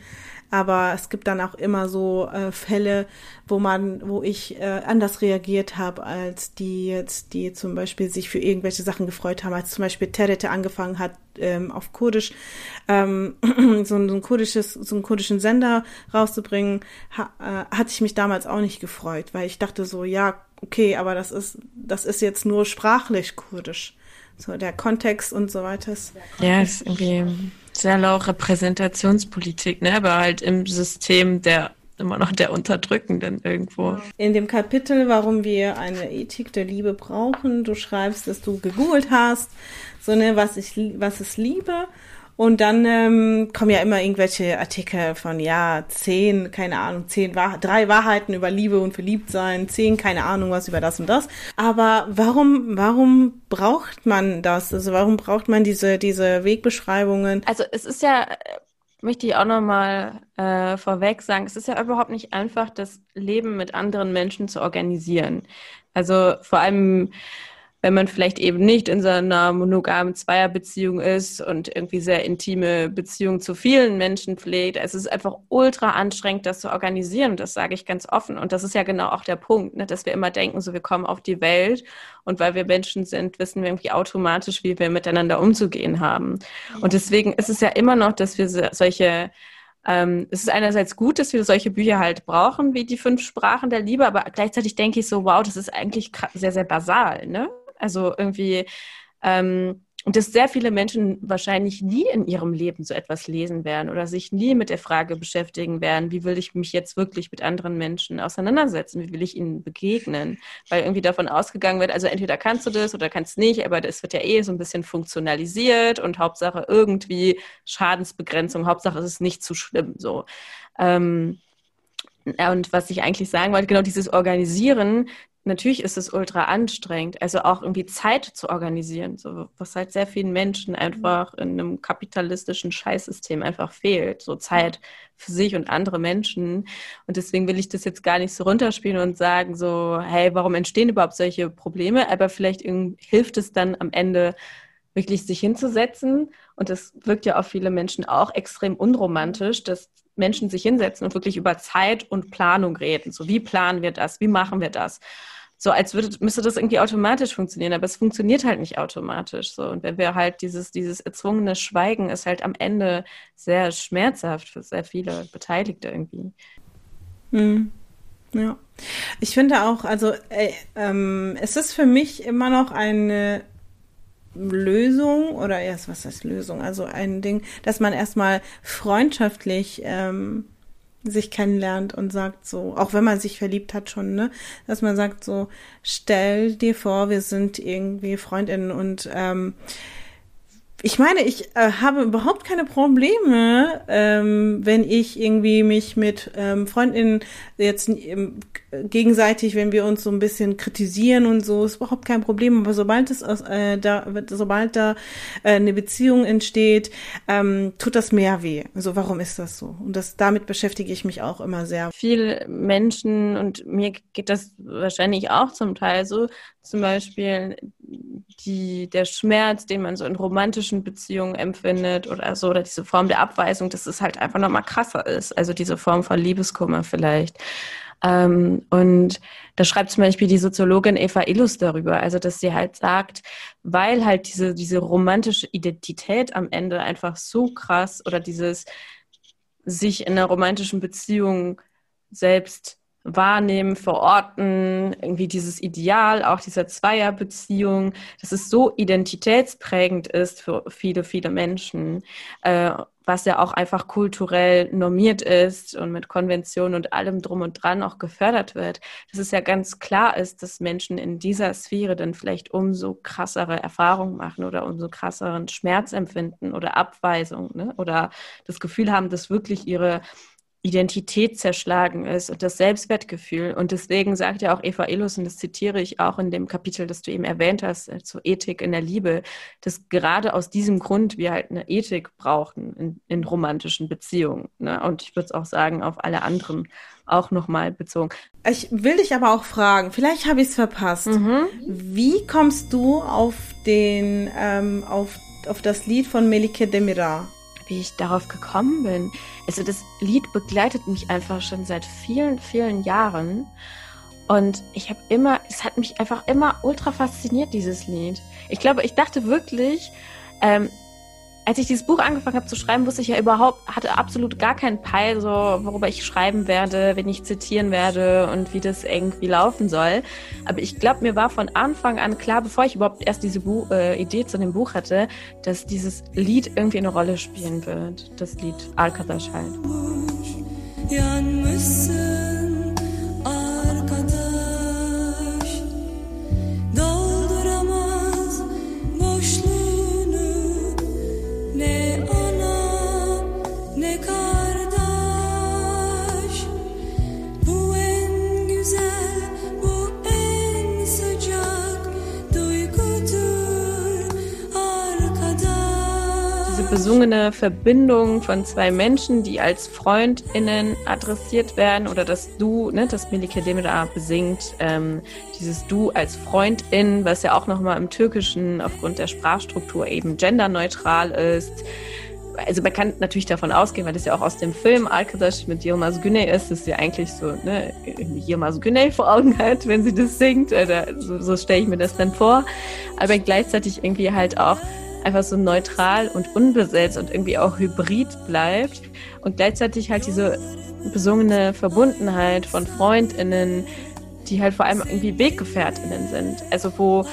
Aber es gibt dann auch immer so äh, Fälle, wo man, wo ich äh, anders reagiert habe, als die jetzt, die zum Beispiel sich für irgendwelche Sachen gefreut haben, als zum Beispiel Terete angefangen hat, ähm, auf Kurdisch ähm, so, ein, so ein kurdisches, so einen kurdischen Sender rauszubringen, ha, äh, hatte ich mich damals auch nicht gefreut, weil ich dachte so, ja, okay, aber das ist, das ist jetzt nur sprachlich kurdisch. So der Kontext und so weiter. Ja, ist irgendwie sehr lau Repräsentationspolitik, ne? Aber halt im System der immer noch der Unterdrückenden irgendwo. In dem Kapitel, warum wir eine Ethik der Liebe brauchen, du schreibst, dass du gegoogelt hast, so ne, was ich, was ist Liebe? Und dann ähm, kommen ja immer irgendwelche Artikel von, ja, zehn, keine Ahnung, zehn, Wahr drei Wahrheiten über Liebe und Verliebtsein, zehn, keine Ahnung, was über das und das. Aber warum, warum braucht man das? Also warum braucht man diese, diese Wegbeschreibungen? Also es ist ja, möchte ich auch nochmal äh, vorweg sagen, es ist ja überhaupt nicht einfach, das Leben mit anderen Menschen zu organisieren. Also vor allem wenn man vielleicht eben nicht in so einer monogamen Zweierbeziehung ist und irgendwie sehr intime Beziehungen zu vielen Menschen pflegt. Es ist einfach ultra anstrengend, das zu organisieren. Das sage ich ganz offen. Und das ist ja genau auch der Punkt, ne, dass wir immer denken, so wir kommen auf die Welt und weil wir Menschen sind, wissen wir irgendwie automatisch, wie wir miteinander umzugehen haben. Und deswegen ist es ja immer noch, dass wir solche ähm, es ist einerseits gut, dass wir solche Bücher halt brauchen, wie die fünf Sprachen der Liebe, aber gleichzeitig denke ich so, wow, das ist eigentlich sehr, sehr basal, ne? Also irgendwie, ähm, und dass sehr viele Menschen wahrscheinlich nie in ihrem Leben so etwas lesen werden oder sich nie mit der Frage beschäftigen werden, wie will ich mich jetzt wirklich mit anderen Menschen auseinandersetzen, wie will ich ihnen begegnen, weil irgendwie davon ausgegangen wird, also entweder kannst du das oder kannst nicht, aber das wird ja eh so ein bisschen funktionalisiert und Hauptsache irgendwie Schadensbegrenzung, Hauptsache es ist nicht zu schlimm, so. Ähm, und was ich eigentlich sagen wollte, genau dieses Organisieren, natürlich ist es ultra anstrengend, also auch irgendwie Zeit zu organisieren, so, was halt sehr vielen Menschen einfach in einem kapitalistischen Scheißsystem einfach fehlt, so Zeit für sich und andere Menschen. Und deswegen will ich das jetzt gar nicht so runterspielen und sagen so, hey, warum entstehen überhaupt solche Probleme? Aber vielleicht hilft es dann am Ende wirklich sich hinzusetzen. Und das wirkt ja auf viele Menschen auch extrem unromantisch, dass Menschen sich hinsetzen und wirklich über Zeit und Planung reden. So, wie planen wir das? Wie machen wir das? So als würde, müsste das irgendwie automatisch funktionieren, aber es funktioniert halt nicht automatisch. So. Und wenn wir halt dieses, dieses erzwungene Schweigen ist halt am Ende sehr schmerzhaft für sehr viele Beteiligte irgendwie. Hm. Ja. Ich finde auch, also äh, ähm, es ist für mich immer noch eine Lösung oder erst was heißt Lösung? Also ein Ding, dass man erstmal freundschaftlich ähm, sich kennenlernt und sagt so, auch wenn man sich verliebt hat schon, ne, dass man sagt so, stell dir vor, wir sind irgendwie Freundinnen und ähm, ich meine, ich äh, habe überhaupt keine Probleme, ähm, wenn ich irgendwie mich mit ähm, Freundinnen jetzt ähm, gegenseitig, wenn wir uns so ein bisschen kritisieren und so, ist überhaupt kein Problem. Aber sobald es aus, äh, da, sobald da äh, eine Beziehung entsteht, ähm, tut das mehr weh. Also warum ist das so? Und das damit beschäftige ich mich auch immer sehr. Viele Menschen und mir geht das wahrscheinlich auch zum Teil so, zum Beispiel die, der Schmerz, den man so in romantischen Beziehungen empfindet oder so, oder diese Form der Abweisung, dass es halt einfach nochmal krasser ist. Also diese Form von Liebeskummer vielleicht. Ähm, und da schreibt zum Beispiel die Soziologin Eva Illus darüber, also dass sie halt sagt, weil halt diese, diese romantische Identität am Ende einfach so krass oder dieses sich in einer romantischen Beziehung selbst wahrnehmen, verorten, irgendwie dieses Ideal, auch dieser Zweierbeziehung, dass es so identitätsprägend ist für viele, viele Menschen, äh, was ja auch einfach kulturell normiert ist und mit Konventionen und allem drum und dran auch gefördert wird, dass es ja ganz klar ist, dass Menschen in dieser Sphäre dann vielleicht umso krassere Erfahrungen machen oder umso krasseren Schmerz empfinden oder Abweisung ne? oder das Gefühl haben, dass wirklich ihre Identität zerschlagen ist und das Selbstwertgefühl. Und deswegen sagt ja auch Eva Elos, und das zitiere ich auch in dem Kapitel, das du eben erwähnt hast, äh, zur Ethik in der Liebe, dass gerade aus diesem Grund wir halt eine Ethik brauchen in, in romantischen Beziehungen. Ne? Und ich würde es auch sagen, auf alle anderen auch nochmal bezogen. Ich will dich aber auch fragen, vielleicht habe ich es verpasst. Mhm. Wie kommst du auf den, ähm, auf, auf das Lied von Melike Demira? Wie ich darauf gekommen bin. Also das Lied begleitet mich einfach schon seit vielen, vielen Jahren. Und ich habe immer, es hat mich einfach immer ultra fasziniert, dieses Lied. Ich glaube, ich dachte wirklich, ähm, als ich dieses Buch angefangen habe zu schreiben, wusste ich ja überhaupt, hatte absolut gar keinen Peil, so worüber ich schreiben werde, wenn ich zitieren werde und wie das irgendwie laufen soll. Aber ich glaube, mir war von Anfang an klar, bevor ich überhaupt erst diese Buch, äh, Idee zu dem Buch hatte, dass dieses Lied irgendwie eine Rolle spielen wird. Das Lied Alcatraz halt. Besungene Verbindung von zwei Menschen, die als FreundInnen adressiert werden oder das Du, ne, das Melike Demira besingt, ähm, dieses Du als Freundin, was ja auch nochmal im Türkischen aufgrund der Sprachstruktur eben genderneutral ist. Also man kann natürlich davon ausgehen, weil das ja auch aus dem Film Arkadaş mit Yilmaz Güney ist, dass sie eigentlich so ne, Yilmaz Güney vor Augen hat, wenn sie das singt. Oder so, so stelle ich mir das dann vor. Aber gleichzeitig irgendwie halt auch einfach so neutral und unbesetzt und irgendwie auch hybrid bleibt und gleichzeitig halt diese besungene Verbundenheit von FreundInnen, die halt vor allem irgendwie WeggefährtInnen sind. Also wo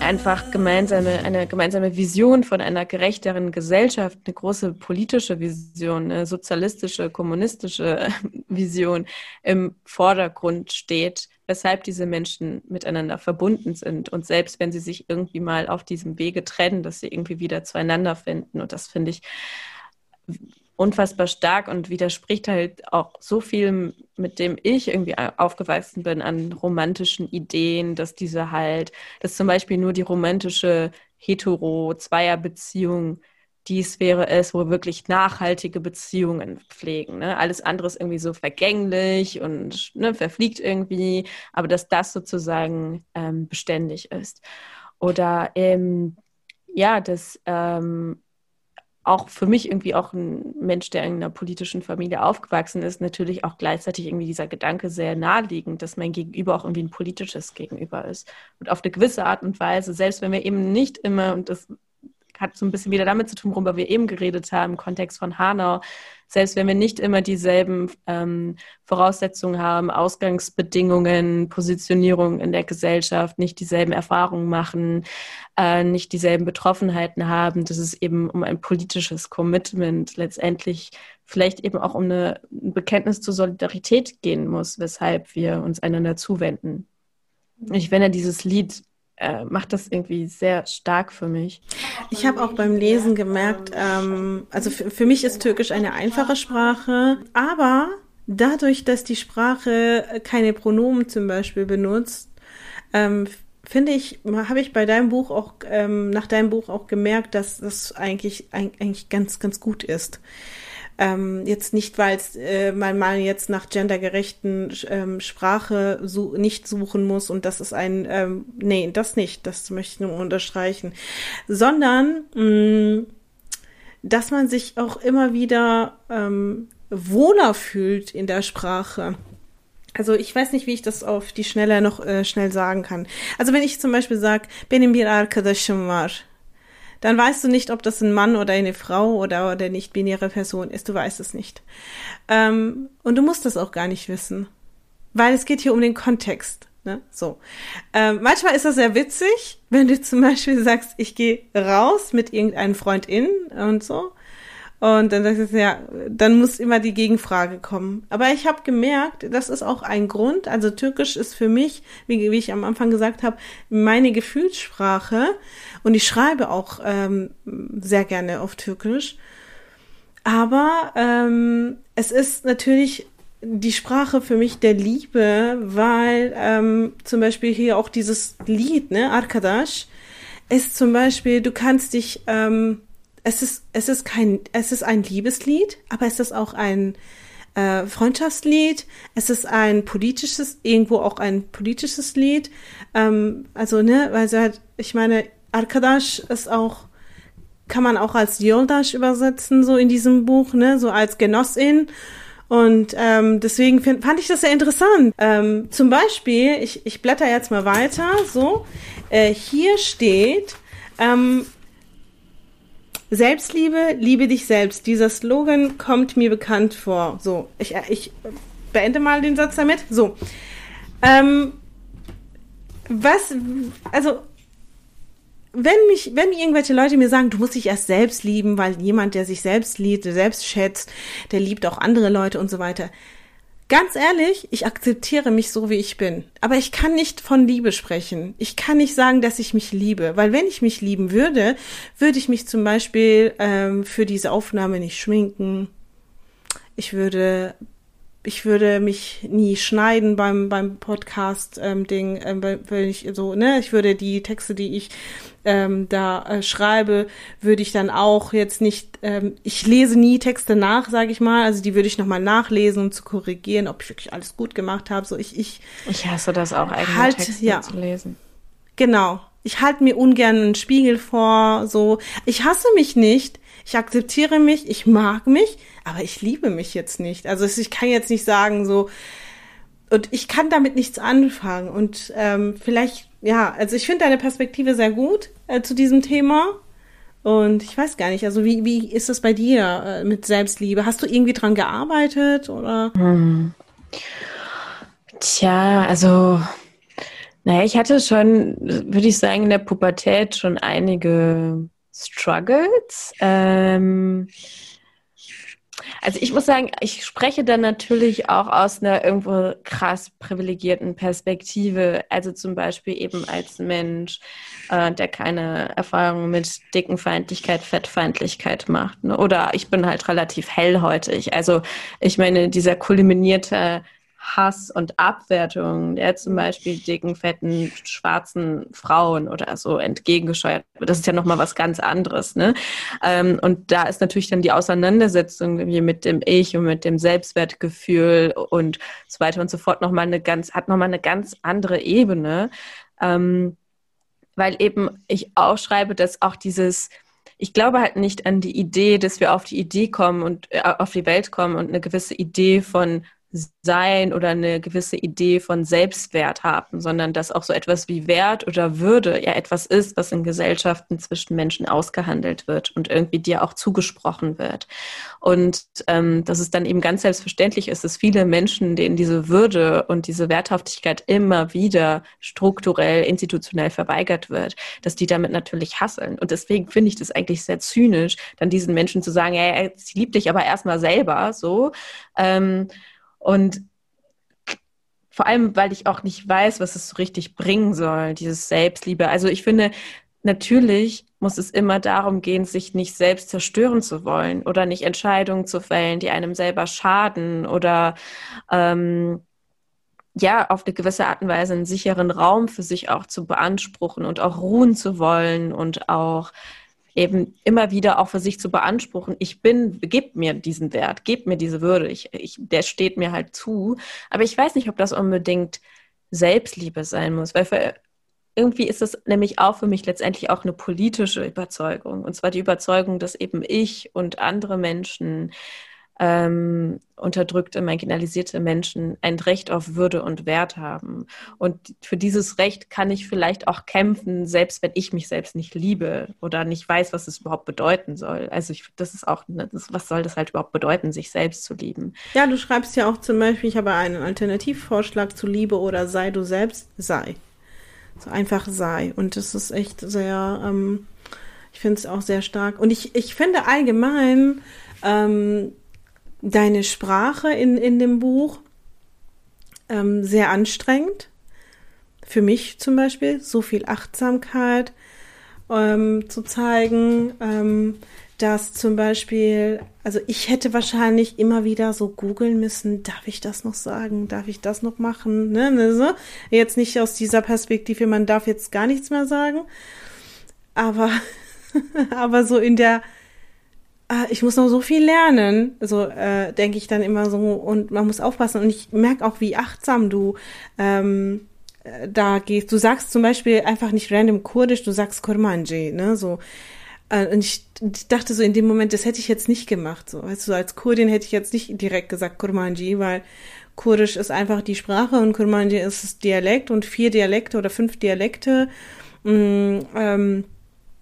einfach gemeinsame, eine gemeinsame Vision von einer gerechteren Gesellschaft, eine große politische Vision, eine sozialistische, kommunistische Vision im Vordergrund steht, weshalb diese Menschen miteinander verbunden sind. Und selbst wenn sie sich irgendwie mal auf diesem Wege trennen, dass sie irgendwie wieder zueinander finden. Und das finde ich unfassbar stark und widerspricht halt auch so viel, mit dem ich irgendwie aufgewachsen bin an romantischen Ideen, dass diese halt, dass zum Beispiel nur die romantische hetero-Zweier-Beziehung dies wäre es, wo wir wirklich nachhaltige Beziehungen pflegen. Ne? Alles andere ist irgendwie so vergänglich und ne, verfliegt irgendwie, aber dass das sozusagen ähm, beständig ist. Oder ähm, ja, dass ähm, auch für mich irgendwie auch ein Mensch, der in einer politischen Familie aufgewachsen ist, natürlich auch gleichzeitig irgendwie dieser Gedanke sehr naheliegend, dass mein Gegenüber auch irgendwie ein politisches Gegenüber ist. Und auf eine gewisse Art und Weise, selbst wenn wir eben nicht immer, und das hat so ein bisschen wieder damit zu tun, worüber wir eben geredet haben, im Kontext von Hanau. Selbst wenn wir nicht immer dieselben ähm, Voraussetzungen haben, Ausgangsbedingungen, Positionierung in der Gesellschaft, nicht dieselben Erfahrungen machen, äh, nicht dieselben Betroffenheiten haben, dass es eben um ein politisches Commitment letztendlich vielleicht eben auch um eine, ein Bekenntnis zur Solidarität gehen muss, weshalb wir uns einander zuwenden. Ich finde dieses Lied äh, macht das irgendwie sehr stark für mich. Ich habe auch beim Lesen gemerkt, ähm, also für mich ist Türkisch eine einfache Sprache, aber dadurch, dass die Sprache keine Pronomen zum Beispiel benutzt, ähm, finde ich, habe ich bei deinem Buch auch, ähm, nach deinem Buch auch gemerkt, dass das eigentlich, eigentlich ganz, ganz gut ist. Ähm, jetzt nicht, weil äh, man mal jetzt nach gendergerechten ähm, Sprache su nicht suchen muss und das ist ein, ähm, nee, das nicht, das möchte ich nur unterstreichen, sondern mh, mm, dass man sich auch immer wieder ähm, wohler fühlt in der Sprache. Also ich weiß nicht, wie ich das auf die Schnelle noch äh, schnell sagen kann. Also wenn ich zum Beispiel sage, benim bir arkadaşım var, dann weißt du nicht, ob das ein Mann oder eine Frau oder oder nicht-binäre Person ist. Du weißt es nicht. Ähm, und du musst das auch gar nicht wissen, weil es geht hier um den Kontext. Ne? So. Ähm, manchmal ist das sehr witzig, wenn du zum Beispiel sagst, ich gehe raus mit irgendeinem Freundin und so. Und dann sagst du, ja, dann muss immer die Gegenfrage kommen. Aber ich habe gemerkt, das ist auch ein Grund. Also Türkisch ist für mich, wie, wie ich am Anfang gesagt habe, meine Gefühlssprache. Und ich schreibe auch ähm, sehr gerne auf Türkisch. Aber ähm, es ist natürlich die Sprache für mich der Liebe, weil ähm, zum Beispiel hier auch dieses Lied, ne, Arkadash, ist zum Beispiel, du kannst dich, ähm, es ist, es ist kein, es ist ein Liebeslied, aber es ist auch ein äh, Freundschaftslied, es ist ein politisches, irgendwo auch ein politisches Lied. Ähm, also, ne, weil sie halt, ich meine, Arkadash ist auch, kann man auch als Yoldash übersetzen, so in diesem Buch, ne, so als Genossin. Und ähm, deswegen find, fand ich das sehr interessant. Ähm, zum Beispiel, ich, ich blätter jetzt mal weiter, so. Äh, hier steht, ähm, Selbstliebe, liebe dich selbst. Dieser Slogan kommt mir bekannt vor. So, ich, ich beende mal den Satz damit. So. Ähm, was, also wenn mich, wenn irgendwelche Leute mir sagen, du musst dich erst selbst lieben, weil jemand, der sich selbst liebt, selbst schätzt, der liebt auch andere Leute und so weiter. Ganz ehrlich, ich akzeptiere mich so, wie ich bin. Aber ich kann nicht von Liebe sprechen. Ich kann nicht sagen, dass ich mich liebe. Weil wenn ich mich lieben würde, würde ich mich zum Beispiel ähm, für diese Aufnahme nicht schminken. Ich würde ich würde mich nie schneiden beim beim Podcast ähm, Ding, ähm, wenn ich so ne, ich würde die Texte, die ich ähm, da äh, schreibe, würde ich dann auch jetzt nicht, ähm, ich lese nie Texte nach, sage ich mal, also die würde ich nochmal nachlesen, um zu korrigieren, ob ich wirklich alles gut gemacht habe. So ich ich ich hasse das auch eigene halt, Texte ja. zu lesen. Genau. Ich halte mir ungern einen Spiegel vor, so ich hasse mich nicht, ich akzeptiere mich, ich mag mich, aber ich liebe mich jetzt nicht. Also ich kann jetzt nicht sagen so und ich kann damit nichts anfangen und ähm, vielleicht ja, also ich finde deine Perspektive sehr gut äh, zu diesem Thema. Und ich weiß gar nicht, also wie, wie ist das bei dir äh, mit Selbstliebe? Hast du irgendwie dran gearbeitet oder? Hm. Tja, also, naja, ich hatte schon, würde ich sagen, in der Pubertät schon einige Struggles. Ähm, also ich muss sagen, ich spreche dann natürlich auch aus einer irgendwo krass privilegierten Perspektive. Also zum Beispiel eben als Mensch, äh, der keine Erfahrungen mit Dickenfeindlichkeit, Fettfeindlichkeit macht. Ne? Oder ich bin halt relativ hellhäutig. Also ich meine, dieser kulminierte Hass und Abwertung, der zum Beispiel dicken, fetten, schwarzen Frauen oder so entgegengescheuert wird. Das ist ja nochmal was ganz anderes. Ne? Ähm, und da ist natürlich dann die Auseinandersetzung mit dem Ich und mit dem Selbstwertgefühl und so weiter und so fort nochmal eine ganz, hat nochmal eine ganz andere Ebene. Ähm, weil eben ich auch schreibe, dass auch dieses, ich glaube halt nicht an die Idee, dass wir auf die Idee kommen und äh, auf die Welt kommen und eine gewisse Idee von sein oder eine gewisse Idee von Selbstwert haben, sondern dass auch so etwas wie Wert oder Würde ja etwas ist, was in Gesellschaften zwischen Menschen ausgehandelt wird und irgendwie dir auch zugesprochen wird. Und ähm, dass es dann eben ganz selbstverständlich ist, dass viele Menschen, denen diese Würde und diese Werthaftigkeit immer wieder strukturell, institutionell verweigert wird, dass die damit natürlich hasseln. Und deswegen finde ich das eigentlich sehr zynisch, dann diesen Menschen zu sagen, ja, sie liebt dich aber erstmal selber so. Ähm, und vor allem, weil ich auch nicht weiß, was es so richtig bringen soll, dieses Selbstliebe. Also ich finde, natürlich muss es immer darum gehen, sich nicht selbst zerstören zu wollen oder nicht Entscheidungen zu fällen, die einem selber schaden oder ähm, ja, auf eine gewisse Art und Weise einen sicheren Raum für sich auch zu beanspruchen und auch ruhen zu wollen und auch eben immer wieder auch für sich zu beanspruchen, ich bin, gib mir diesen Wert, gib mir diese Würde, ich, ich, der steht mir halt zu. Aber ich weiß nicht, ob das unbedingt Selbstliebe sein muss, weil für, irgendwie ist es nämlich auch für mich letztendlich auch eine politische Überzeugung. Und zwar die Überzeugung, dass eben ich und andere Menschen ähm, unterdrückte, marginalisierte Menschen ein Recht auf Würde und Wert haben. Und für dieses Recht kann ich vielleicht auch kämpfen, selbst wenn ich mich selbst nicht liebe oder nicht weiß, was es überhaupt bedeuten soll. Also ich, das ist auch, ne, das, was soll das halt überhaupt bedeuten, sich selbst zu lieben? Ja, du schreibst ja auch zum Beispiel, ich habe einen Alternativvorschlag zu Liebe oder sei du selbst, sei. So einfach sei. Und das ist echt sehr, ähm, ich finde es auch sehr stark. Und ich, ich finde allgemein, ähm, deine Sprache in, in dem Buch ähm, sehr anstrengend. Für mich zum Beispiel, so viel Achtsamkeit ähm, zu zeigen. Ähm, dass zum Beispiel, also ich hätte wahrscheinlich immer wieder so googeln müssen, darf ich das noch sagen, darf ich das noch machen, ne, ne, so. Jetzt nicht aus dieser Perspektive, man darf jetzt gar nichts mehr sagen, aber, aber so in der, ich muss noch so viel lernen, so äh, denke ich dann immer so. Und man muss aufpassen. Und ich merke auch, wie achtsam du ähm, äh, da gehst. Du sagst zum Beispiel einfach nicht random Kurdisch, du sagst Kurmanji, ne, so. Äh, und ich, ich, dachte so in dem Moment, das hätte ich jetzt nicht gemacht. So, weißt du, als Kurdin hätte ich jetzt nicht direkt gesagt Kurmanji, weil Kurdisch ist einfach die Sprache und Kurmanji ist das Dialekt und vier Dialekte oder fünf Dialekte, mh, mm, ähm,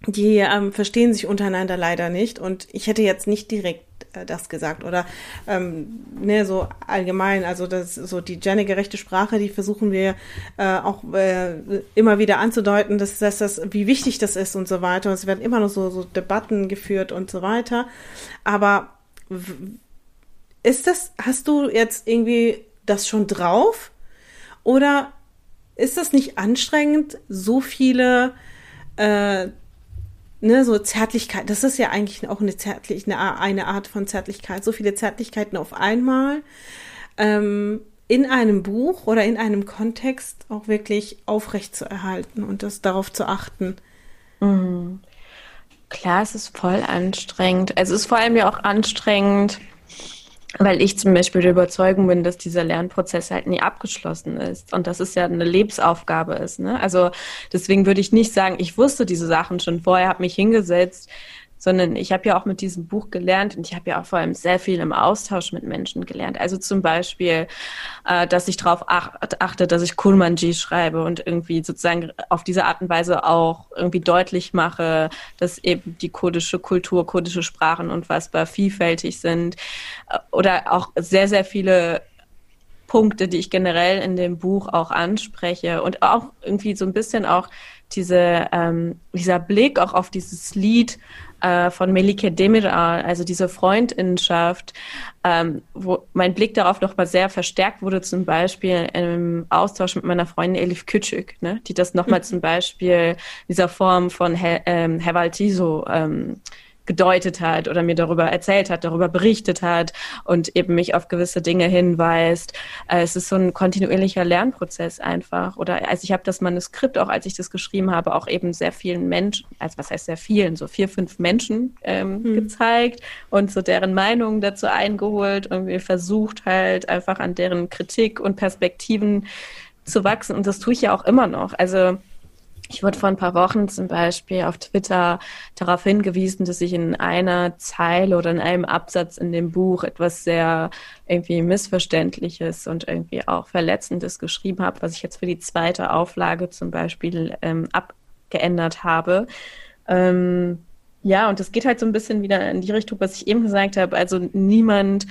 die ähm, verstehen sich untereinander leider nicht. Und ich hätte jetzt nicht direkt äh, das gesagt oder ähm, ne, so allgemein, also das so die gendergerechte Sprache, die versuchen wir äh, auch äh, immer wieder anzudeuten, dass, dass das, wie wichtig das ist und so weiter. Und es werden immer noch so, so Debatten geführt und so weiter. Aber ist das, hast du jetzt irgendwie das schon drauf? Oder ist das nicht anstrengend, so viele äh, ne, so Zärtlichkeit, das ist ja eigentlich auch eine zärtlich, eine, eine Art von Zärtlichkeit, so viele Zärtlichkeiten auf einmal, ähm, in einem Buch oder in einem Kontext auch wirklich aufrecht zu erhalten und das darauf zu achten. Mhm. Klar, es ist voll anstrengend. Also es ist vor allem ja auch anstrengend, weil ich zum Beispiel der Überzeugung bin, dass dieser Lernprozess halt nie abgeschlossen ist und dass es ja eine Lebensaufgabe ist. Ne? Also deswegen würde ich nicht sagen, ich wusste diese Sachen schon vorher, habe mich hingesetzt sondern ich habe ja auch mit diesem Buch gelernt und ich habe ja auch vor allem sehr viel im Austausch mit Menschen gelernt. Also zum Beispiel, äh, dass ich darauf achte, dass ich Kurmanji schreibe und irgendwie sozusagen auf diese Art und Weise auch irgendwie deutlich mache, dass eben die kurdische Kultur, kurdische Sprachen unfassbar vielfältig sind äh, oder auch sehr, sehr viele Punkte, die ich generell in dem Buch auch anspreche und auch irgendwie so ein bisschen auch diese, ähm, dieser Blick auch auf dieses Lied äh, von Melike Demiral, also diese Freundinnenschaft, ähm, wo mein Blick darauf noch mal sehr verstärkt wurde, zum Beispiel im Austausch mit meiner Freundin Elif Küçük, ne, die das nochmal mhm. zum Beispiel dieser Form von He ähm, Hevaltiso ähm, gedeutet hat oder mir darüber erzählt hat, darüber berichtet hat und eben mich auf gewisse Dinge hinweist. Äh, es ist so ein kontinuierlicher Lernprozess einfach. Oder also ich habe das Manuskript, auch als ich das geschrieben habe, auch eben sehr vielen Menschen, also was heißt sehr vielen, so vier, fünf Menschen ähm, hm. gezeigt und so deren Meinungen dazu eingeholt und wir versucht halt einfach an deren Kritik und Perspektiven zu wachsen. Und das tue ich ja auch immer noch. Also ich wurde vor ein paar Wochen zum Beispiel auf Twitter darauf hingewiesen, dass ich in einer Zeile oder in einem Absatz in dem Buch etwas sehr irgendwie Missverständliches und irgendwie auch Verletzendes geschrieben habe, was ich jetzt für die zweite Auflage zum Beispiel ähm, abgeändert habe. Ähm, ja, und das geht halt so ein bisschen wieder in die Richtung, was ich eben gesagt habe. Also niemand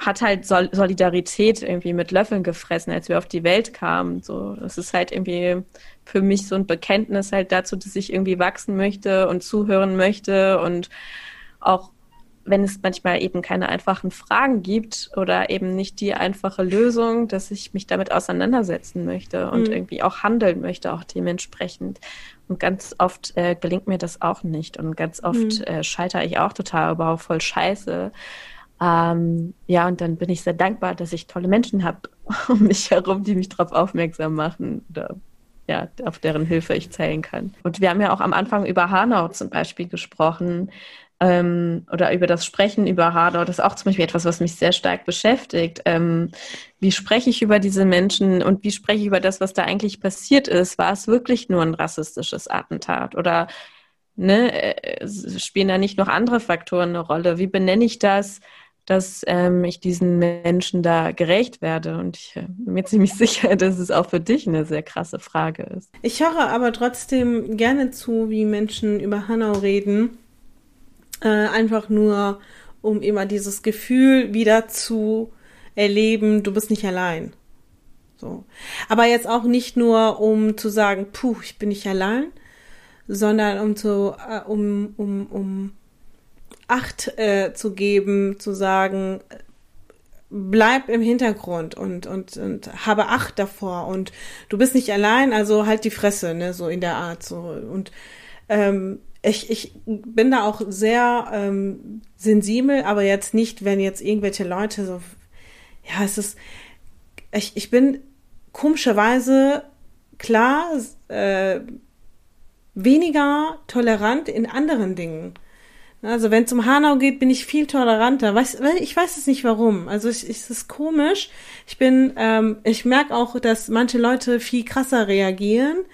hat halt Sol Solidarität irgendwie mit Löffeln gefressen, als wir auf die Welt kamen. So, das ist halt irgendwie für mich so ein Bekenntnis halt dazu, dass ich irgendwie wachsen möchte und zuhören möchte und auch wenn es manchmal eben keine einfachen Fragen gibt oder eben nicht die einfache Lösung, dass ich mich damit auseinandersetzen möchte und mhm. irgendwie auch handeln möchte, auch dementsprechend. Und ganz oft äh, gelingt mir das auch nicht und ganz oft mhm. äh, scheitere ich auch total, aber auch voll scheiße. Ähm, ja, und dann bin ich sehr dankbar, dass ich tolle Menschen habe um mich herum, die mich darauf aufmerksam machen oder ja, auf deren Hilfe ich zählen kann. Und wir haben ja auch am Anfang über Hanau zum Beispiel gesprochen ähm, oder über das Sprechen über Hanau. Das ist auch zum Beispiel etwas, was mich sehr stark beschäftigt. Ähm, wie spreche ich über diese Menschen und wie spreche ich über das, was da eigentlich passiert ist? War es wirklich nur ein rassistisches Attentat oder ne, äh, spielen da nicht noch andere Faktoren eine Rolle? Wie benenne ich das? Dass ähm, ich diesen Menschen da gerecht werde. Und ich äh, bin mir ziemlich sicher, dass es auch für dich eine sehr krasse Frage ist. Ich höre aber trotzdem gerne zu, wie Menschen über Hanau reden. Äh, einfach nur, um immer dieses Gefühl wieder zu erleben, du bist nicht allein. So. Aber jetzt auch nicht nur, um zu sagen, puh, ich bin nicht allein, sondern um zu, äh, um, um, um Acht äh, zu geben, zu sagen, bleib im Hintergrund und, und, und habe Acht davor und du bist nicht allein, also halt die Fresse, ne, so in der Art, so. Und ähm, ich, ich bin da auch sehr ähm, sensibel, aber jetzt nicht, wenn jetzt irgendwelche Leute so, ja, es ist, ich, ich bin komischerweise klar äh, weniger tolerant in anderen Dingen. Also wenn es um Hanau geht, bin ich viel toleranter. Weiß, ich weiß es nicht warum. Also ich, ich, es ist komisch. Ich bin, ähm, ich merke auch, dass manche Leute viel krasser reagieren,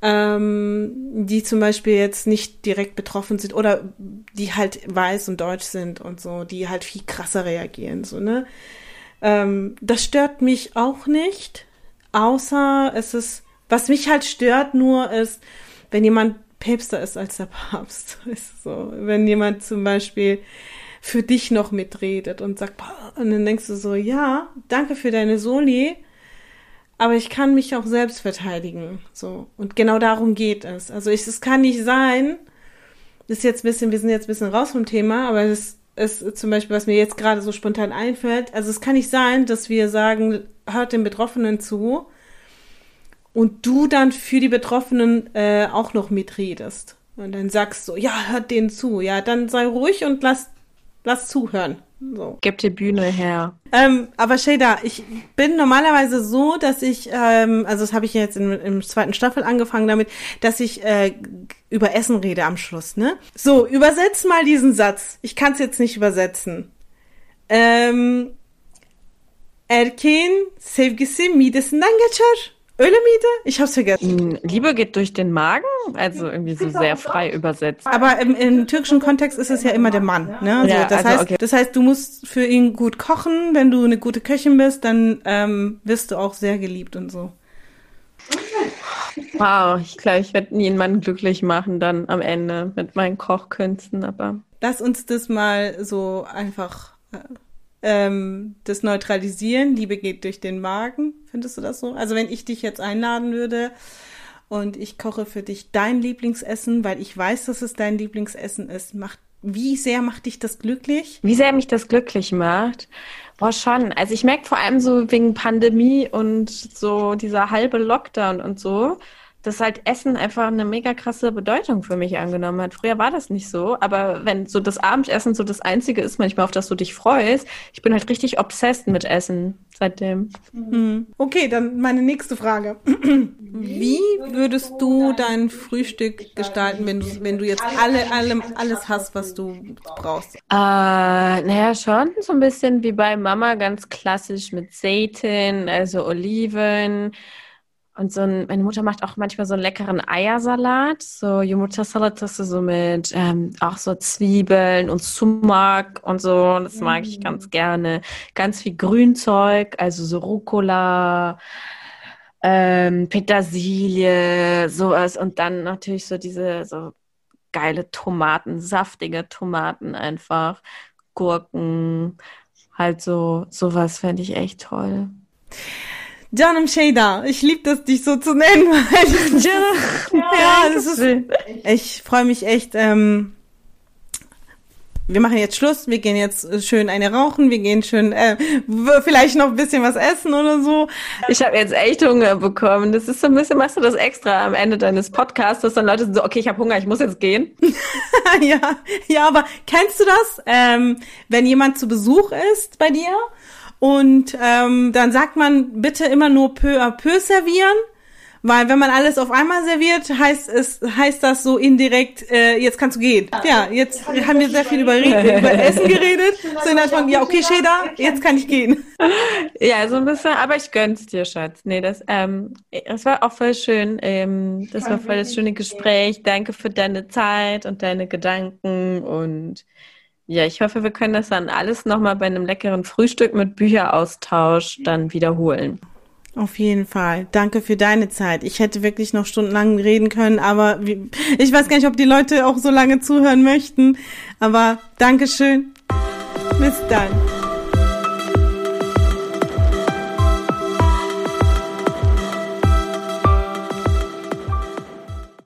ähm, die zum Beispiel jetzt nicht direkt betroffen sind oder die halt weiß und deutsch sind und so, die halt viel krasser reagieren. So ne, ähm, das stört mich auch nicht, außer es ist, was mich halt stört, nur ist, wenn jemand päpster ist als der Papst. Ist so. Wenn jemand zum Beispiel für dich noch mitredet und sagt, und dann denkst du so, ja, danke für deine Soli, aber ich kann mich auch selbst verteidigen. So. Und genau darum geht es. Also ich, es kann nicht sein, ist jetzt ein bisschen, wir sind jetzt ein bisschen raus vom Thema, aber es ist zum Beispiel, was mir jetzt gerade so spontan einfällt, also es kann nicht sein, dass wir sagen, hört den Betroffenen zu, und du dann für die Betroffenen äh, auch noch mitredest und dann sagst so, ja, hört denen zu, ja, dann sei ruhig und lass, lass zuhören. So. Gib die Bühne her. Ähm, aber Shada, ich bin normalerweise so, dass ich, ähm, also das habe ich jetzt in, im zweiten Staffel angefangen damit, dass ich äh, über Essen rede am Schluss, ne? So, übersetz mal diesen Satz. Ich kann es jetzt nicht übersetzen. Ähm, erkeğin sevgisi midesinden geçer. Öyle miydi? Ich hab's vergessen. Liebe geht durch den Magen, also irgendwie so sehr frei übersetzt. Aber im, im türkischen Kontext ist es ja immer der Mann. Ne? Also ja, das, also, heißt, okay. das heißt, du musst für ihn gut kochen. Wenn du eine gute Köchin bist, dann ähm, wirst du auch sehr geliebt und so. Wow, ich glaube, ich werde nie einen Mann glücklich machen dann am Ende mit meinen Kochkünsten, aber. Lass uns das mal so einfach äh, ähm, das Neutralisieren, Liebe geht durch den Magen. Findest du das so? Also wenn ich dich jetzt einladen würde und ich koche für dich dein Lieblingsessen, weil ich weiß, dass es dein Lieblingsessen ist, macht wie sehr macht dich das glücklich? Wie sehr mich das glücklich macht? Boah, schon. Also ich merke vor allem so wegen Pandemie und so dieser halbe Lockdown und so, dass halt Essen einfach eine mega krasse Bedeutung für mich angenommen hat. Früher war das nicht so, aber wenn so das Abendessen so das Einzige ist, manchmal auf das du dich freust, ich bin halt richtig obsessed mit Essen seitdem. Mhm. Okay, dann meine nächste Frage. Wie würdest du dein Frühstück gestalten, wenn du, wenn du jetzt alle, alle, alles hast, was du brauchst? Äh, naja, schon so ein bisschen wie bei Mama, ganz klassisch mit Seitan, also Oliven, und so ein, meine Mutter macht auch manchmal so einen leckeren Eiersalat. So Jumurta-Salat hast du so mit ähm, auch so Zwiebeln und Sumak und so. Das mag ich ganz mm. gerne. Ganz viel Grünzeug, also so Rucola, ähm, Petersilie, sowas. Und dann natürlich so diese so geile Tomaten, saftige Tomaten einfach. Gurken, halt so, sowas fände ich echt toll. Canım Şeyda. Ich liebe das, dich so zu nennen. ja, ja, das ist, ich freue mich echt. Ähm, wir machen jetzt Schluss, wir gehen jetzt schön eine rauchen, wir gehen schön äh, vielleicht noch ein bisschen was essen oder so. Ich habe jetzt echt Hunger bekommen. Das ist so ein bisschen, machst du das extra am Ende deines Podcasts, dass dann Leute so, okay, ich habe Hunger, ich muss jetzt gehen. ja, ja, aber kennst du das, ähm, wenn jemand zu Besuch ist bei dir und ähm, dann sagt man bitte immer nur peu à peu servieren, weil wenn man alles auf einmal serviert, heißt es heißt das so indirekt, äh, jetzt kannst du gehen. Ja, jetzt haben wir sehr viel über, über Essen geredet. So in der von, ja, okay, Sheda, jetzt kann ich gehen. Ja, so ein bisschen, aber ich gönn's dir, Schatz. Nee, das, ähm, das war auch voll schön. Ähm, das war voll das schöne Gespräch. Danke für deine Zeit und deine Gedanken und ja, ich hoffe, wir können das dann alles nochmal bei einem leckeren Frühstück mit Bücheraustausch dann wiederholen. Auf jeden Fall. Danke für deine Zeit. Ich hätte wirklich noch stundenlang reden können, aber ich weiß gar nicht, ob die Leute auch so lange zuhören möchten. Aber Dankeschön. Bis dann.